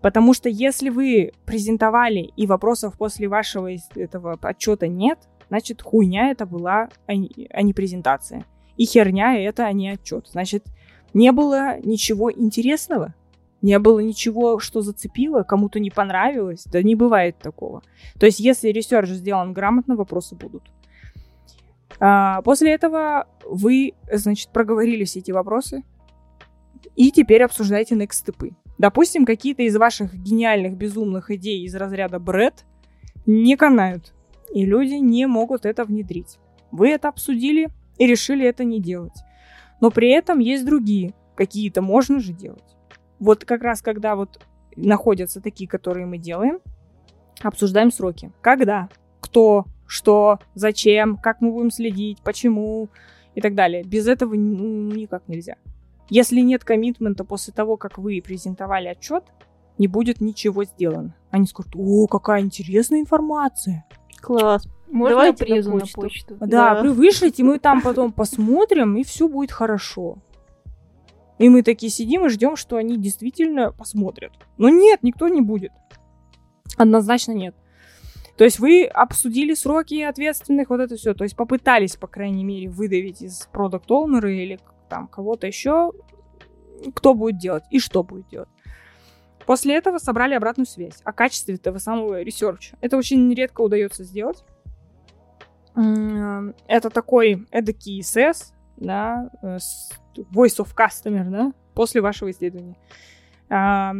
Потому что если вы презентовали и вопросов после вашего этого отчета нет, значит, хуйня это была, а а не презентация. И херня это, а не отчет. Значит, не было ничего интересного, не было ничего, что зацепило, кому-то не понравилось. Да не бывает такого. То есть, если research сделан грамотно, вопросы будут. А, после этого вы, значит, проговорили все эти вопросы. И теперь обсуждаете next степы. Допустим, какие-то из ваших гениальных, безумных идей из разряда бред не канают и люди не могут это внедрить. Вы это обсудили и решили это не делать. Но при этом есть другие, какие-то можно же делать. Вот как раз когда вот находятся такие, которые мы делаем, обсуждаем сроки. Когда, кто, что, зачем, как мы будем следить, почему и так далее. Без этого ну, никак нельзя. Если нет коммитмента после того, как вы презентовали отчет, не будет ничего сделано. Они скажут, о, какая интересная информация. Класс. Можно Давайте презу на почту? Да, Да. вы вышлите, мы там потом посмотрим, и все будет хорошо. И мы такие сидим и ждем, что они действительно посмотрят. Но нет, никто не будет. Однозначно нет. То есть вы обсудили сроки ответственных, вот это все. То есть попытались, по крайней мере, выдавить из product owner а или там кого-то еще, кто будет делать и что будет делать. После этого собрали обратную связь о качестве этого самого research а. Это очень редко удается сделать. Это такой эдакий SS, да, э, Voice of Customer, да, после вашего исследования. А,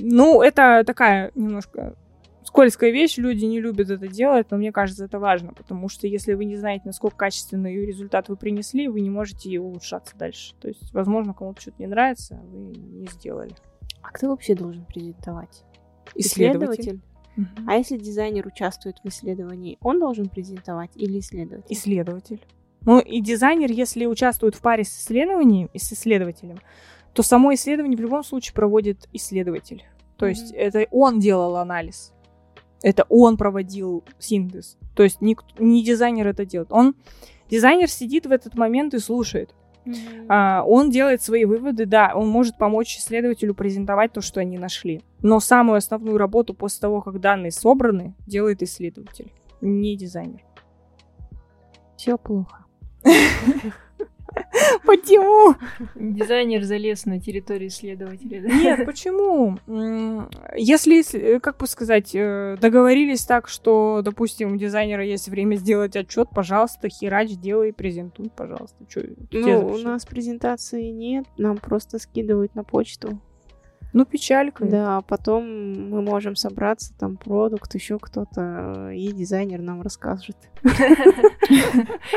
Ну, это такая немножко скользкая вещь, люди не любят это делать, но мне кажется, это важно, потому что если вы не знаете, насколько качественный результат вы принесли, вы не можете улучшаться дальше. То есть, возможно, кому-то что-то не нравится, вы не сделали. А кто вообще должен презентовать? Исследователь. Мгм. А если дизайнер участвует в исследовании, он должен презентовать или исследователь? исследователь. Ну и дизайнер, если участвует в паре с исследованием и с исследователем, то само исследование в любом случае проводит исследователь. То есть Мгм. это он делал анализ. Это он проводил синтез. То есть ник- не дизайнер это делает. Он дизайнер сидит в этот момент и слушает. А, он делает свои выводы, да, он может помочь исследователю презентовать то, что они нашли. Но самую основную работу после того, как данные собраны, делает исследователь, не дизайнер. Все плохо. Почему? Дизайнер залез на территорию исследователя. да? Нет, почему? Если, э, как бы сказать, э, договорились так, что, допустим, у дизайнера есть время сделать отчет, пожалуйста, херач, делай, презентуй, пожалуйста. Чё, Ну, у нас презентации нет, нам просто скидывают на почту. Ну, печалька. Да, а потом мы можем собраться, там продукт, еще кто-то, э, и дизайнер нам расскажет.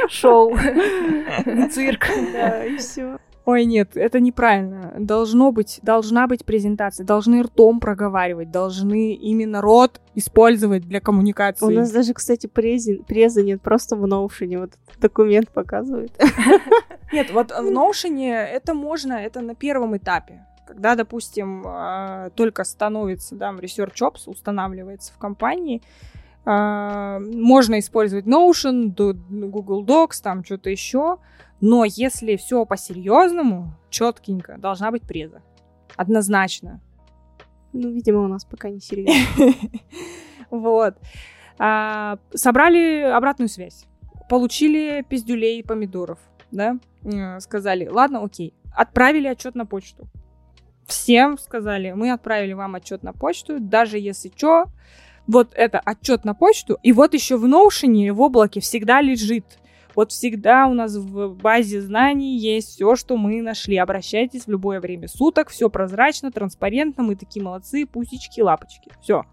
Шоу. Цирк. Да, и все. Ой, нет, это неправильно. Должно быть, должна быть презентация. Должны ртом проговаривать, должны именно рот использовать для коммуникации. У нас даже, кстати, прези, преза нет, просто в Notion вот этот документ показывает. Нет, вот в Notion это можно, это на первом этапе. Когда, допустим, а, только становится, да, Research Ops устанавливается в компании, а, можно использовать Notion, Google Docs, там что-то еще, Но если все по-серьезному, четкенько, должна быть преза. Однозначно. Ну, видимо, у нас пока не серьезно. Вот. А, собрали обратную связь. Получили пиздюлей помидоров, да? Сказали, ладно, окей. Отправили отчет на почту. Всем сказали, мы отправили вам отчет на почту, даже если что, вот это отчет на почту, и вот еще в Notion в облаке всегда лежит вот всегда у нас в базе знаний есть все, что мы нашли. Обращайтесь в любое время суток, все прозрачно, транспарентно, мы такие молодцы, пусечки, лапочки. Все.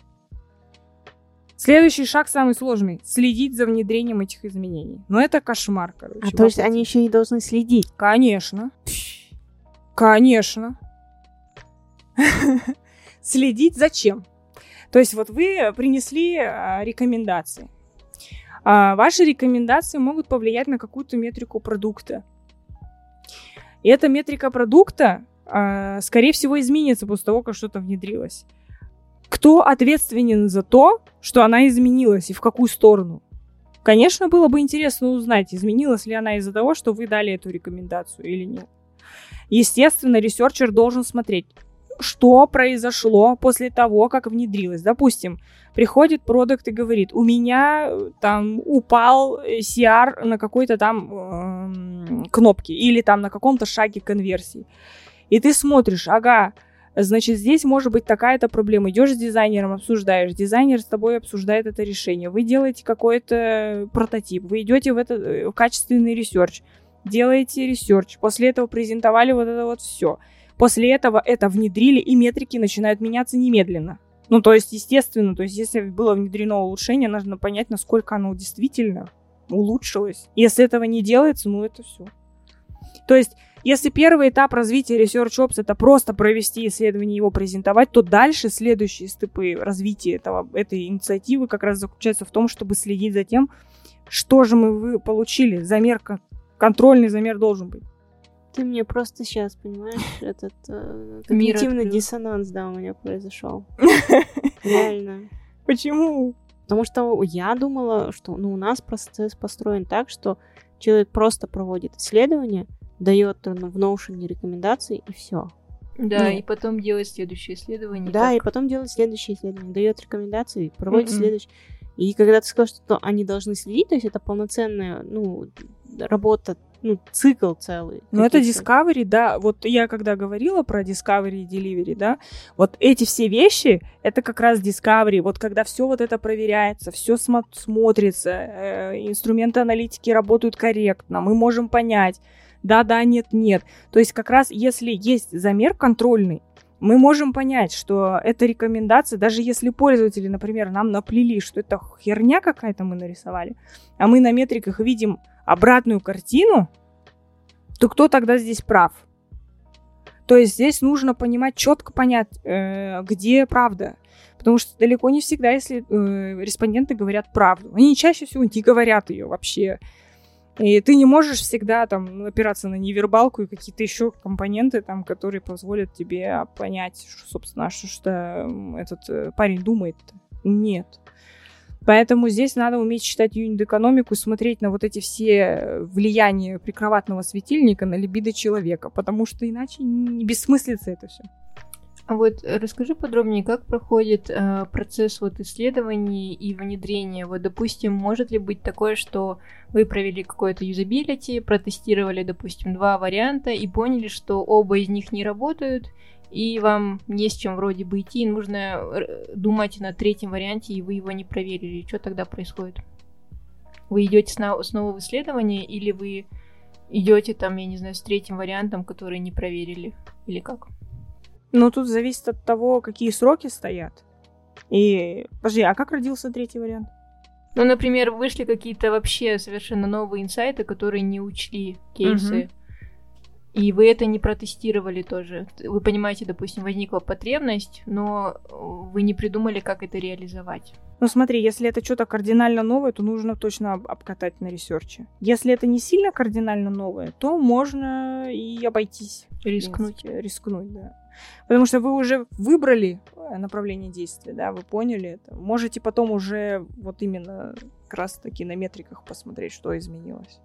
Следующий шаг самый сложный. Следить за внедрением этих изменений. Но это кошмар, короче. А то есть они еще и должны следить? Конечно. Конечно. Следить зачем? То есть вот вы принесли а, рекомендации. А ваши рекомендации могут повлиять на какую-то метрику продукта. И эта метрика продукта, а, скорее всего, изменится после того, как что-то внедрилось. Кто ответственен за то, что она изменилась и в какую сторону? Конечно, было бы интересно узнать, изменилась ли она из-за того, что вы дали эту рекомендацию или нет. Естественно, researcher должен смотреть, что произошло после того, как внедрилось. Допустим, приходит продукт и говорит, у меня э, там упал CR на какой-то там э, кнопке или там на каком-то шаге конверсии. И ты смотришь, ага, значит, здесь может быть такая-то проблема. Идешь с дизайнером, обсуждаешь, дизайнер с тобой обсуждает это решение. Вы делаете какой-то прототип, вы идете в, это, э, в качественный research, делаете research, после этого презентовали вот это вот все. После этого это внедрили, и метрики начинают меняться немедленно. Ну, то есть, естественно, то есть, если было внедрено улучшение, нужно понять, насколько оно действительно улучшилось. Если этого не делается, ну, это все. То есть, если первый этап развития Research Ops это просто провести исследование и его презентовать, то дальше следующие step ы развития этого, этой инициативы как раз заключаются в том, чтобы следить за тем, что же мы получили. Замер, контрольный замер должен быть. Ты мне просто сейчас, понимаешь, этот э, когнитивный диссонанс, да, у меня произошел. Реально. Почему? Потому что я думала, что ну, у нас процесс построен так, что человек просто проводит исследование, дает ну, в Notion рекомендации и все. Да, Нет. и потом делает следующее исследование. Да, так. и потом делает следующее исследование, дает рекомендации, проводит mm-hmm. следующее. И когда ты сказал, что они должны следить, то есть это полноценная, ну, работа ну, цикл целый. Ну, это Discovery, да. Вот я когда говорила про Discovery и Delivery, да, вот эти все вещи, это как раз Discovery. Вот когда все вот это проверяется, все смо- смотрится, э, инструменты аналитики работают корректно, мы можем понять, да-да, нет-нет. То есть как раз если есть замер контрольный, мы можем понять, что эта рекомендация, даже если пользователи, например, нам наплели, что это херня какая-то мы нарисовали, а мы на метриках видим обратную картину, то кто тогда здесь прав? То есть здесь нужно понимать, четко понять, э, где правда. Потому что далеко не всегда, если э, респонденты говорят правду. Они чаще всего не говорят ее вообще. И ты не можешь всегда там опираться на невербалку и какие-то еще компоненты, там, которые позволят тебе понять, что, собственно, что, что этот э, парень думает. Нет. Поэтому здесь надо уметь считать юнит-экономику смотреть на вот эти все влияния прикроватного светильника на либидо человека, потому что иначе не бессмыслица это все. А вот расскажи подробнее, как проходит э, процесс вот исследований и внедрения. Вот, допустим, может ли быть такое, что вы провели какое-то юзабилити, протестировали, допустим, два варианта и поняли, что оба из них не работают, и вам не с чем вроде бы идти, нужно э, думать на третьем варианте, и вы его не проверили. Что тогда происходит? Вы идете снова в исследование, или вы идете там, я не знаю, с третьим вариантом, который не проверили? Или как? Ну, тут зависит от того, какие сроки стоят. И, подожди, а как родился третий вариант? Ну, например, вышли какие-то вообще совершенно новые инсайты, которые не учли кейсы. Угу. И вы это не протестировали тоже. Вы понимаете, допустим, возникла потребность, но вы не придумали, как это реализовать. Ну смотри, если это что-то кардинально новое, то нужно точно обкатать на research е. Если это не сильно кардинально новое, то можно и обойтись. Рискнуть. Принципе, рискнуть, да. Потому что вы уже выбрали э, направление действия, да, вы поняли это. Можете потом уже вот именно как раз таки на метриках посмотреть, что изменилось.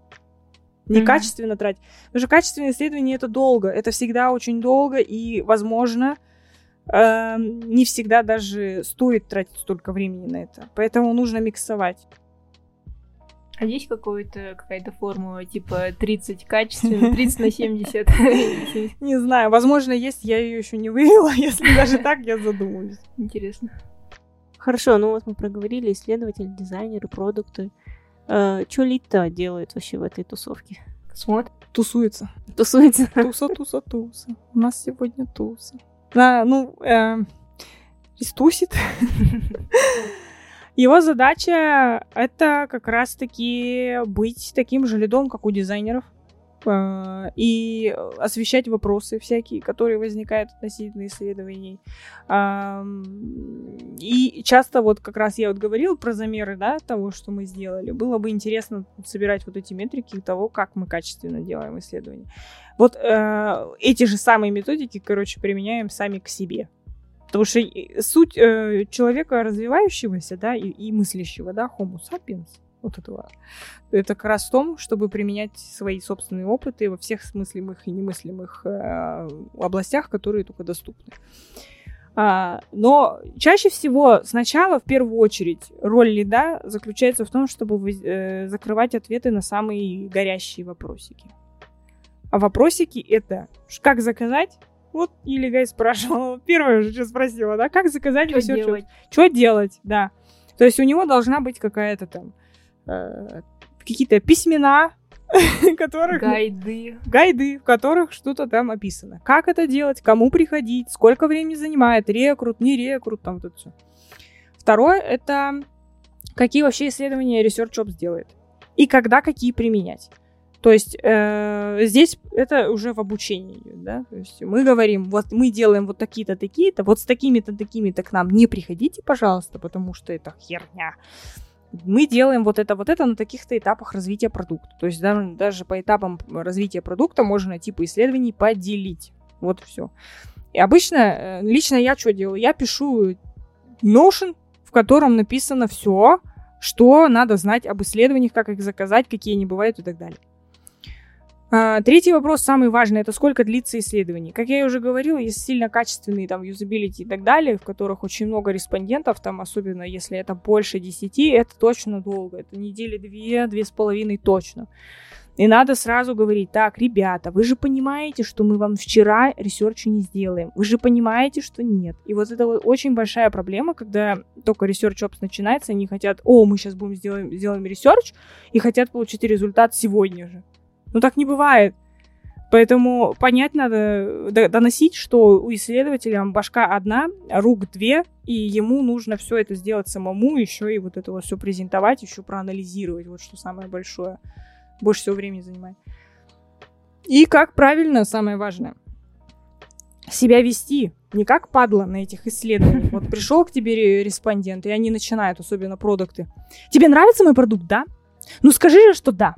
Некачественно mm-hmm. тратить. Потому что качественное исследование это долго. Это всегда очень долго, и, возможно, э, не всегда даже стоит тратить столько времени на это. Поэтому нужно миксовать. А есть какой-то, какая-то формула, типа 30 качественно, 30 на 70? Не знаю, возможно, есть, я ее еще не вывела, если даже так, я задумаюсь. Интересно. Хорошо, ну вот мы проговорили исследователи, дизайнеры, продукты. Э, что Лита делает вообще в этой тусовке? Смотрит. Тусуется. Тусуется. Туса, туса, туса. У нас сегодня туса. Да, ну, э, истусит. Его задача это как раз-таки быть таким же лидом, как у дизайнеров, и освещать вопросы всякие, которые возникают относительно исследований. И часто вот как раз я вот говорил про замеры, да, того, что мы сделали. Было бы интересно собирать вот эти метрики того, как мы качественно делаем исследования. Вот э, эти же самые методики, короче, применяем сами к себе. Потому что суть э, человека развивающегося, да, и, и мыслящего, да, homo sapiens, вот этого, это как раз в том, чтобы применять свои собственные опыты во всех смыслимых и немыслимых э, областях, которые только доступны. А, но чаще всего сначала, в первую очередь, роль лида заключается в том, чтобы вы, э, закрывать ответы на самые горящие вопросики. А вопросики это как заказать, вот Илигай спрашивала, первое же, что спросила, да, как заказать что делать? Что делать, да. То есть у него должна быть какая-то там э, какие-то письмена, которых... Гайды. Гайды, в которых что-то там описано. Как это делать, кому приходить, сколько времени занимает, рекрут, не рекрут, там вот это все. Второе, это какие вообще исследования Research Jobs делает. И когда какие применять. То есть э, здесь это уже в обучении идет, да. То есть мы говорим, вот мы делаем вот такие-то, такие-то, вот с такими-то, такими-то к нам не приходите, пожалуйста, потому что это херня. Мы делаем вот это, вот это на таких-то этапах развития продукта. То есть даже, даже по этапам развития продукта можно типы исследований поделить. Вот все. И обычно, э, лично я что делаю? Я пишу Notion, в котором написано все, что надо знать об исследованиях, как их заказать, какие они бывают и так далее. А, третий вопрос, самый важный, это сколько длится исследование. Как я уже говорила, есть сильно качественные там юзабилити и так далее, в которых очень много респондентов, там особенно если это больше 10, это точно долго. Это недели две, две с половиной точно. И надо сразу говорить, так, ребята, вы же понимаете, что мы вам вчера research и не сделаем. Вы же понимаете, что нет. И вот это вот очень большая проблема, когда только Research Ops начинается, они хотят, о, мы сейчас будем сделаем, сделаем research, и хотят получить результат сегодня же. Ну так не бывает. Поэтому понять надо, доносить, что у исследователя башка одна, рук две, и ему нужно все это сделать самому, еще и вот это вот все презентовать, еще проанализировать, вот что самое большое, больше всего времени занимает. И как правильно, самое важное, себя вести, не как падла на этих исследованиях. Вот пришел к тебе респондент, и они начинают, особенно продукты. Тебе нравится мой продукт, да? Ну скажи же, что да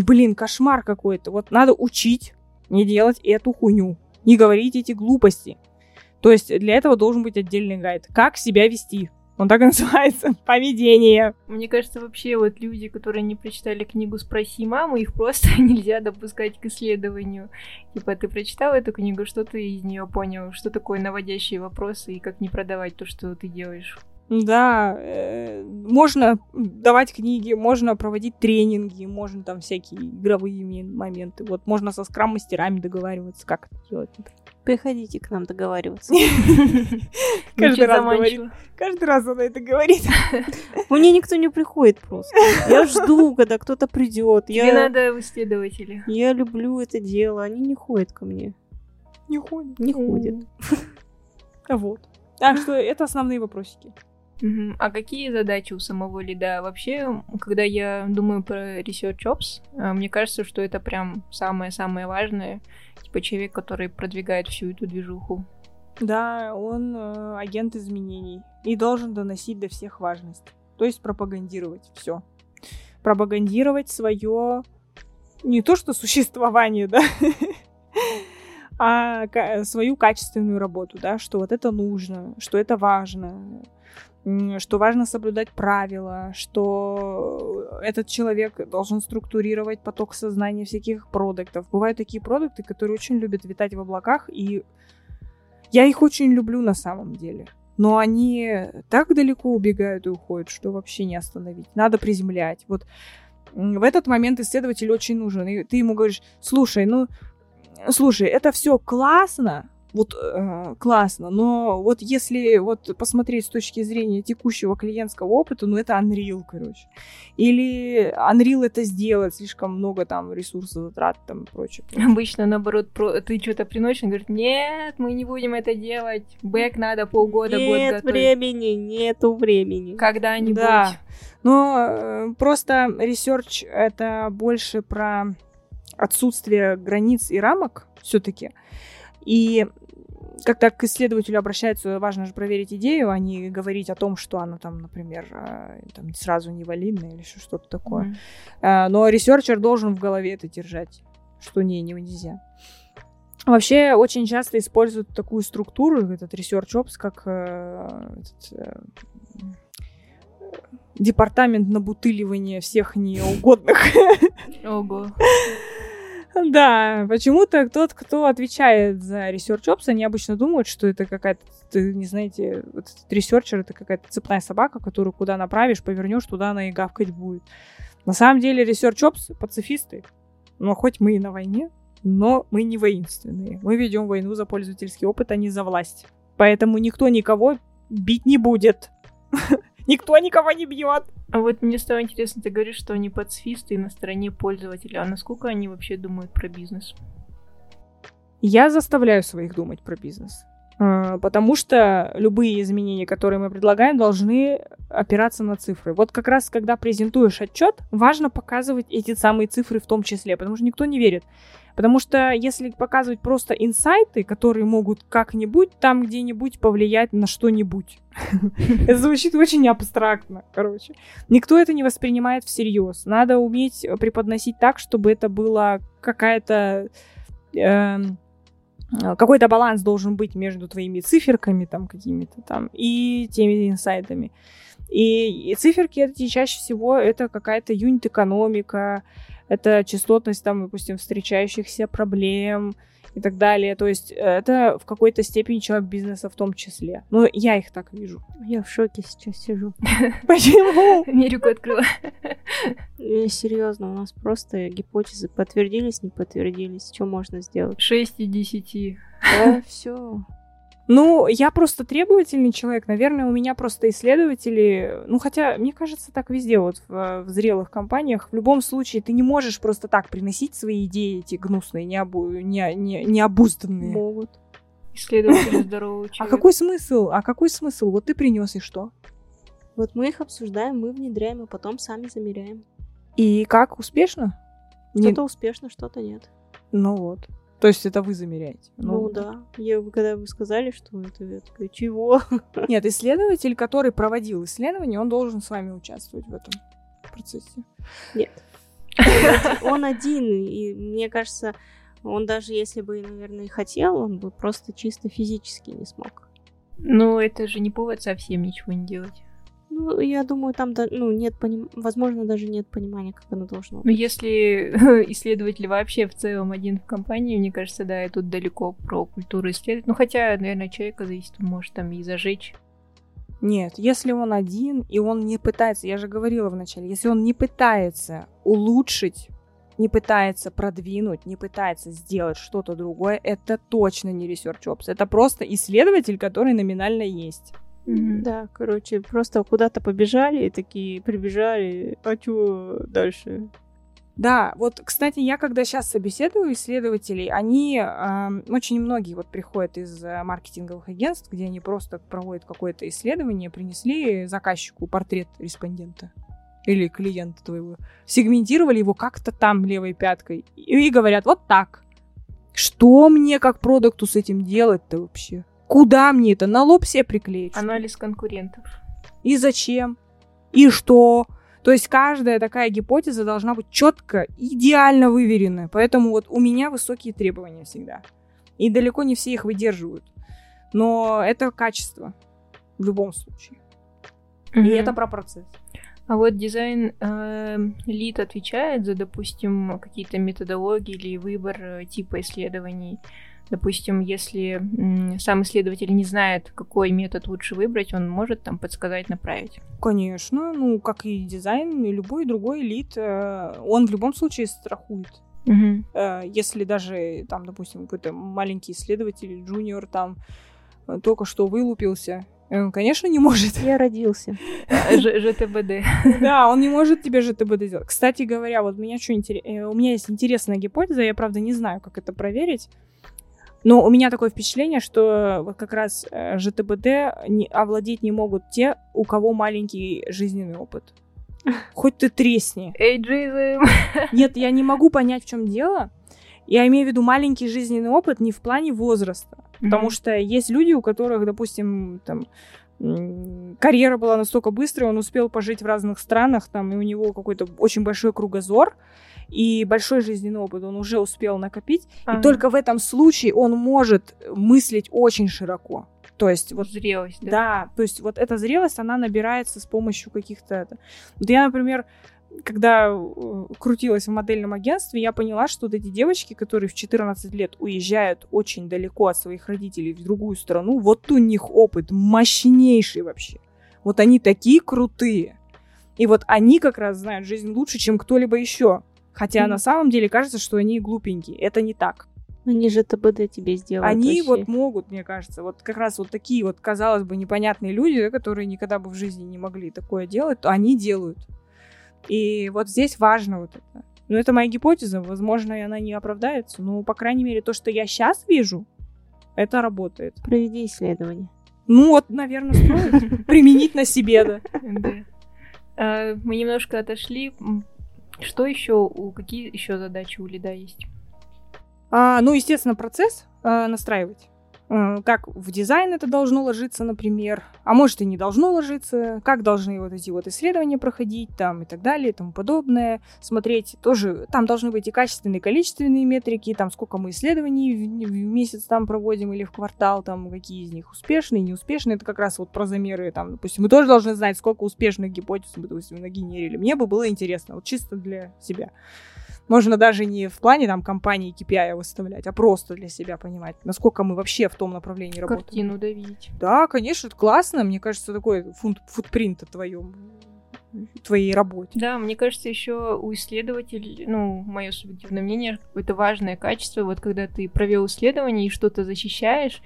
блин, кошмар какой-то. Вот надо учить не делать эту хуйню, не говорить эти глупости. То есть для этого должен быть отдельный гайд. Как себя вести. Он так и называется. Поведение. Мне кажется, вообще вот люди, которые не прочитали книгу «Спроси маму», их просто нельзя допускать к исследованию. Типа, ты прочитал эту книгу, что ты из нее понял, что такое наводящие вопросы и как не продавать то, что ты делаешь. Да, э, можно давать книги, можно проводить тренинги, можно там всякие игровые моменты. Вот можно со скрам-мастерами договариваться, как это делать. Приходите к нам договариваться. Каждый раз говорит. Каждый раз она это говорит. Мне никто не приходит просто. Я жду, когда кто-то придет. Тебе надо исследователи. Я люблю это дело. Они не ходят ко мне. Не ходят. Не ходят. Вот. Так что это основные вопросики. А какие задачи у самого лида? Вообще, когда я думаю про Research Ops, э, мне кажется, что это прям самое-самое важное. Типа человек, который продвигает всю эту движуху. Да, он э, агент изменений и должен доносить до всех важность. То есть пропагандировать все. Пропагандировать свое не то что существование, да, а свою качественную работу, да, что вот это нужно, что это важно, что важно соблюдать правила, что этот человек должен структурировать поток сознания всяких продуктов. Бывают такие продукты, которые очень любят витать в облаках, и я их очень люблю на самом деле. Но они так далеко убегают и уходят, что вообще не остановить. Надо приземлять. Вот в этот момент исследователь очень нужен. И ты ему говоришь, слушай, ну слушай, это все классно, вот э, классно, но вот если вот посмотреть с точки зрения текущего клиентского опыта, ну это Unreal, короче. Или Unreal это сделать, слишком много там ресурсов затрат там и прочее. прочее. Обычно наоборот, про... ты что-то приносишь, он говорит, нет, мы не будем это делать, back надо полгода, нет год Нет времени, нету времени. Когда-нибудь. Да, но э, просто research это больше про отсутствие границ и рамок все-таки. И когда к исследователю обращаются, важно же проверить идею, а не говорить о том, что она там, например, а, там, сразу не валидная или что-то такое. Mm-hmm. Но researcher должен в голове это держать, что не, не нельзя. Вообще очень часто используют такую структуру, этот Research Ops, как э, этот, э, департамент набутыливания всех неугодных. Ого. Да, почему-то тот, кто отвечает за Research Ops, они обычно думают, что это какая-то, не знаете, вот этот researcher это какая-то цепная собака, которую куда направишь, повернешь, туда она и гавкать будет. На самом деле Research Ops пацифисты. Но хоть мы и на войне, но мы не воинственные. Мы ведем войну за пользовательский опыт, а не за власть. Поэтому никто никого бить не будет. Никто никого не бьет. А вот мне стало интересно, ты говоришь, что они пацифисты и на стороне пользователя. А насколько они вообще думают про бизнес? Я заставляю своих думать про бизнес. А, потому что любые изменения, которые мы предлагаем, должны опираться на цифры. Вот как раз, когда презентуешь отчет, важно показывать эти самые цифры в том числе, потому что никто не верит. Потому что если показывать просто инсайты, которые могут как-нибудь там где-нибудь повлиять на что-нибудь, это звучит очень абстрактно, короче. Никто это не воспринимает всерьез. Надо уметь преподносить так, чтобы это было какая-то эм, какой-то баланс должен быть между твоими циферками там какими-то там и теми инсайтами. И, и циферки эти чаще всего это какая-то юнит-экономика, это частотность, там, допустим, встречающихся проблем и так далее. То есть э, это в какой-то степени человек бизнеса в том числе. Ну, я их так вижу. Я в шоке сейчас сижу. Почему? Америку открыла. Серьезно, у нас просто гипотезы подтвердились, не подтвердились. Что можно сделать? 6 из 10. Да, все. Ну, я просто требовательный человек. Наверное, у меня просто исследователи... Ну, хотя, мне кажется, так везде, вот в, в зрелых компаниях. В любом случае, ты не можешь просто так приносить свои идеи эти гнусные, необу... не, не, необузданные. Могут. Исследователи здорового человека. А какой смысл? А какой смысл? Вот ты принес и что? Вот мы их обсуждаем, мы внедряем, а потом сами замеряем. И как? Успешно? Что-то успешно, что-то нет. Ну вот. То есть это вы замеряете? Ну, ну да. Я, когда вы сказали, что это, я такая, чего? Нет, исследователь, который проводил исследование, он должен с вами участвовать в этом процессе. Нет. Он один, и мне кажется, он даже если бы, наверное, и хотел, он бы просто чисто физически не смог. Ну, это же не повод совсем ничего не делать. Ну, я думаю, там ну, нет поним... возможно, даже нет понимания, как оно должно быть. Ну, если исследователь вообще в целом один в компании, мне кажется, да, и тут далеко про культуру исследовать. Ну, хотя, наверное, человека зависит, он может там и зажечь. Нет, если он один, и он не пытается, я же говорила вначале, если он не пытается улучшить, не пытается продвинуть, не пытается сделать что-то другое, это точно не Research Ops. Это просто исследователь, который номинально есть. Mm-hmm. Да, короче, просто куда-то побежали, и такие прибежали, а что дальше? Да, вот, кстати, я когда сейчас собеседую исследователей, они э, очень многие вот приходят из э, маркетинговых агентств, где они просто проводят какое-то исследование, принесли заказчику портрет респондента или клиента твоего, сегментировали его как-то там левой пяткой и, и говорят вот так. Что мне как продукту с этим делать-то вообще? Куда мне это? На лоб себе приклеить? Анализ конкурентов. И зачем? И что? То есть каждая такая гипотеза должна быть четко, идеально выверенная. Поэтому вот у меня высокие требования всегда. И далеко не все их выдерживают. Но это качество в любом случае. Мгм. И это про процесс. А вот дизайн э, лид отвечает за, допустим, какие-то методологии или выбор э, типа исследований. Допустим, если сам исследователь не знает, какой метод лучше выбрать, он может там подсказать, направить. Конечно, ну, как и дизайн, и любой другой лид, э, он в любом случае страхует. Э, Если даже, там, допустим, какой-то маленький исследователь, джуниор там э, только что вылупился, он, конечно, не может. Я родился. ЖТБД. Да, он не может тебе же ТБД сделать. Кстати говоря, вот меня что интересно, у меня есть интересная гипотеза, я правда не знаю, как это проверить. Но у меня такое впечатление, что вот как раз э, ЖТБД не- овладеть не могут те, у кого маленький жизненный опыт. Хоть ты тресни. Эйджизм. Нет, я не могу понять, в чем дело. Я имею в виду маленький жизненный опыт не в плане возраста. Потому что есть люди, у которых, допустим, там карьера была настолько быстрой, он успел пожить в разных странах, там, и у него какой-то очень большой кругозор и большой жизненный опыт он уже успел накопить. Ага. И только в этом случае он может мыслить очень широко. То есть вот зрелость, да? да, то есть вот эта зрелость, она набирается с помощью каких-то... Вот я, например, когда э, крутилась в модельном агентстве, я поняла, что вот эти девочки, которые в 14 лет уезжают очень далеко от своих родителей в другую страну, вот у них опыт мощнейший вообще. Вот они такие крутые. И вот они как раз знают жизнь лучше, чем кто-либо еще. Хотя Мгм. на самом деле кажется, что они глупенькие. Это не так. Они же ТБД тебе сделают. Они вообще. вот могут, мне кажется, вот как раз вот такие вот, казалось бы, непонятные люди, которые никогда бы в жизни не могли такое делать, то они делают. И вот здесь важно вот это. Ну, это моя гипотеза, возможно, и она не оправдается, но, по крайней мере, то, что я сейчас вижу, это работает. Проведи исследование. Ну, вот, наверное, стоит применить на себе, да. Да. А, Мы немножко отошли. Что еще, у какие еще задачи у лида есть? А, ну, естественно, процесс а, настраивать. Как в дизайн это должно ложиться, например, а может и не должно ложиться, как должны вот эти вот исследования проходить там и так далее и тому подобное. Смотреть тоже, там должны быть и качественные, и количественные метрики, там сколько мы исследований в, в месяц там проводим или в квартал, там какие из них успешные, неуспешные, это как раз вот про замеры, там, допустим, мы тоже должны знать, сколько успешных гипотез мы, допустим, нагенерили. Мне бы было интересно, вот чисто для себя. Можно даже не в плане там компании KPI выставлять, а просто для себя понимать, насколько мы вообще в том направлении работаем. Картину давить. Да, конечно, это классно. Мне кажется, такой фунт, футпринт о твоем твоей работе. Да, мне кажется, еще у исследователей, ну, мое субъективное мнение, какое-то важное качество, вот когда ты провел исследование и что-то защищаешь,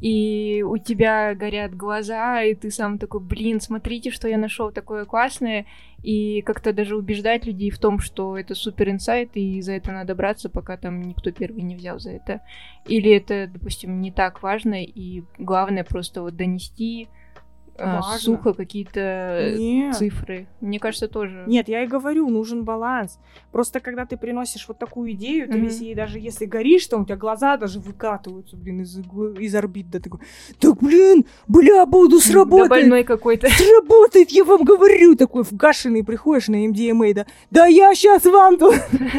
и у тебя горят глаза, и ты сам такой, блин, смотрите, что я нашел такое классное, и как-то даже убеждать людей в том, что это супер инсайт, и за это надо браться, пока там никто первый не взял за это. Или это, допустим, не так важно, и главное просто вот донести а, Важно. сухо какие-то Нет. цифры. Мне кажется, тоже. Нет, я и говорю, нужен баланс. Просто когда ты приносишь вот такую идею, ты Мгм. весь ей даже если горишь, то у тебя глаза даже выкатываются, блин, из, из орбит, да такой, да блин, бля, буду Да сработать, больной какой-то. сработает, я вам говорю, такой вгашенный приходишь на MDMA, да, да я сейчас вам тут.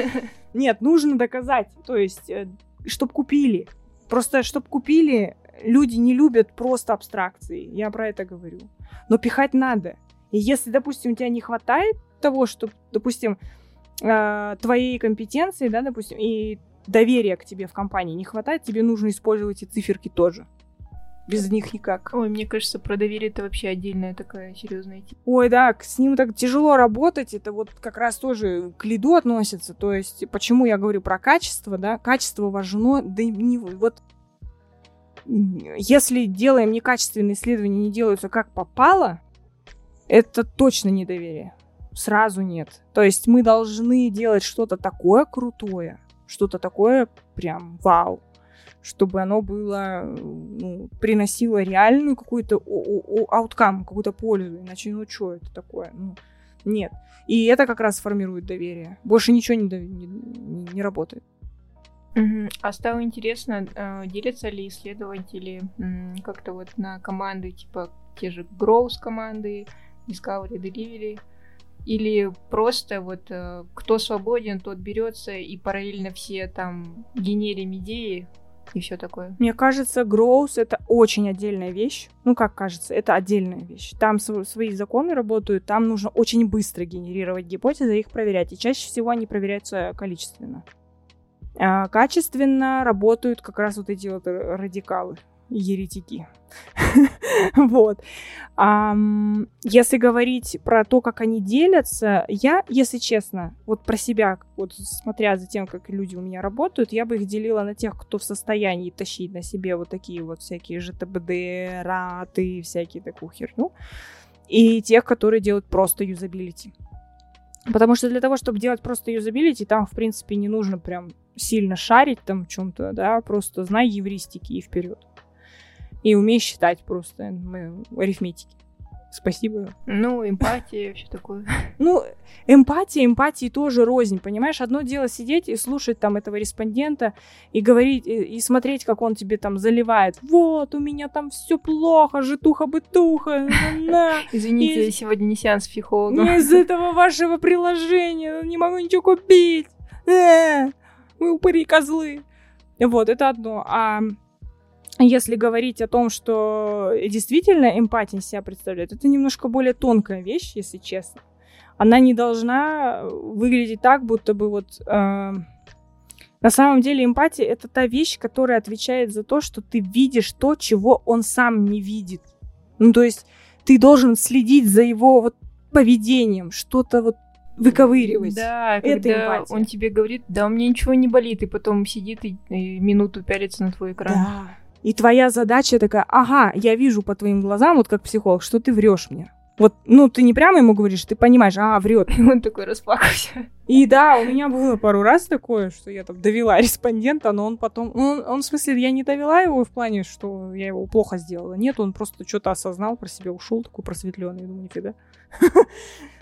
Нет, нужно доказать, то есть, чтобы купили. Просто, чтобы купили, люди не любят просто абстракции, я про это говорю. Но пихать надо. И если, допустим, у тебя не хватает того, что, допустим, э, твоей компетенции, да, допустим, и доверия к тебе в компании не хватает, тебе нужно использовать эти циферки тоже. Без них никак. Ой, мне кажется, про доверие это вообще отдельная такая серьезная тема. Ой, да, с ним так тяжело работать, это вот как раз тоже к лиду относится, то есть почему я говорю про качество, да, качество важно, да и не вот если делаем некачественные исследования, не делаются как попало, это точно недоверие. Сразу нет. То есть мы должны делать что-то такое крутое, что-то такое прям вау, чтобы оно было, ну, приносило реальную какую-то ауткам, какую-то пользу. Иначе, ну, что это такое? Ну, нет. И это как раз формирует доверие. Больше ничего не, не, не работает. А стало интересно, э, делятся ли исследователи как-то вот на команды, типа те же Growth команды, Discovery, Delivery, или просто вот э, кто свободен, тот берется и параллельно все там генерим идеи и все такое. Мне кажется, growth — это очень отдельная вещь. Ну, как кажется, это отдельная вещь. Там св- свои законы работают, там нужно очень быстро генерировать гипотезы и их проверять. И чаще всего они проверяются количественно. А качественно работают как раз вот эти вот радикалы, еретики. Вот. Если говорить про то, как они делятся, я, если честно, вот про себя, вот смотря за тем, как люди у меня работают, я бы их делила на тех, кто в состоянии тащить на себе вот такие вот всякие ЖТБД, раты, всякие такую херню, и тех, которые делают просто юзабилити. Потому что для того, чтобы делать просто юзабилити, там, в принципе, не нужно прям сильно шарить там в чем-то, да, просто знай евристики и вперед. И умей считать просто м, арифметики. Спасибо. Ну, эмпатия, все такое. Ну, эмпатия, эмпатии тоже рознь, понимаешь? Одно дело сидеть и слушать там этого респондента и говорить, и, и смотреть, как он тебе там заливает. Вот, у меня там все плохо, житуха-бытуха, на, Извините, сегодня не сеанс психолога. не из этого вашего приложения, не могу ничего купить. Вы упыри козлы. Вот, это одно. А если говорить о том, что действительно эмпатия себя представляет, это немножко более тонкая вещь, если честно. Она не должна выглядеть так, будто бы вот... э, на самом деле эмпатия — это та вещь, которая отвечает за то, что ты видишь то, чего он сам не видит. Ну, то есть ты должен следить за его вот поведением, что-то вот выковыривать. Да, Это когда эмпатия. он тебе говорит, да, у меня ничего не болит, и потом сидит и, и минуту пялится на твой экран. Да. И твоя задача такая, ага, я вижу по твоим глазам, вот как психолог, что ты врешь мне. Вот, ну, ты не прямо ему говоришь, ты понимаешь, а, врет. И он такой расплакался. И да, у меня было пару раз такое, что я там довела респондента, но он потом... ну, Он, он в смысле, я не довела его в плане, что я его плохо сделала. Нет, он просто что-то осознал, про себя ушел, такой просветленный. Думаю, нифига.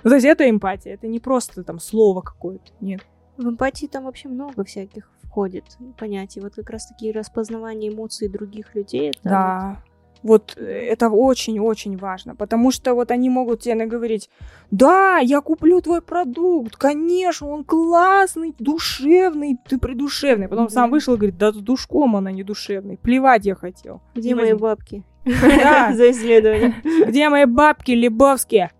Ну, То есть это эмпатия, это не просто там слово какое-то. Нет. В эмпатии там вообще много всяких входит понятий. Вот как раз таки распознавание эмоций других людей. Это Да. Вот э, это очень-очень важно, потому что вот они могут тебе наговорить, да, я куплю твой продукт, конечно, он классный, душевный, ты придушевный. Потом сам вышел и говорит, да вот она не душевный, плевать я хотел. Где мои бабки за исследование? Где мои бабки лебовские?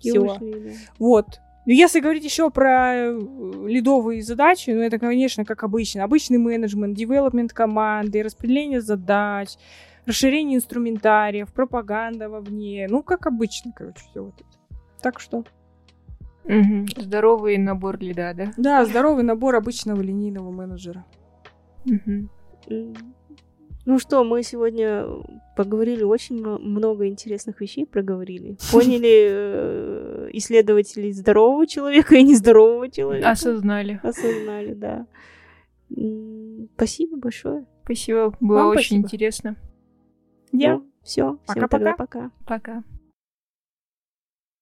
И ушли, да. Вот. Ну, Если говорить еще про э, лидовые задачи, ну это, конечно, как обычно. Обычный менеджмент, девелопмент команды, распределение задач, расширение инструментариев, пропаганда вовне. Ну, как обычно, короче, все вот это. Так что, Мгм. Здоровый набор лида, да? да, здоровый набор обычного линейного менеджера. Мгм. Ну что, мы сегодня поговорили очень мно- много интересных вещей, проговорили. Поняли э, исследователей здорового человека и нездорового человека. Осознали. Осознали, да. Спасибо большое. Спасибо, было Вам очень спасибо. интересно. Я. все, всем Пока-пока. тогда пока. Пока.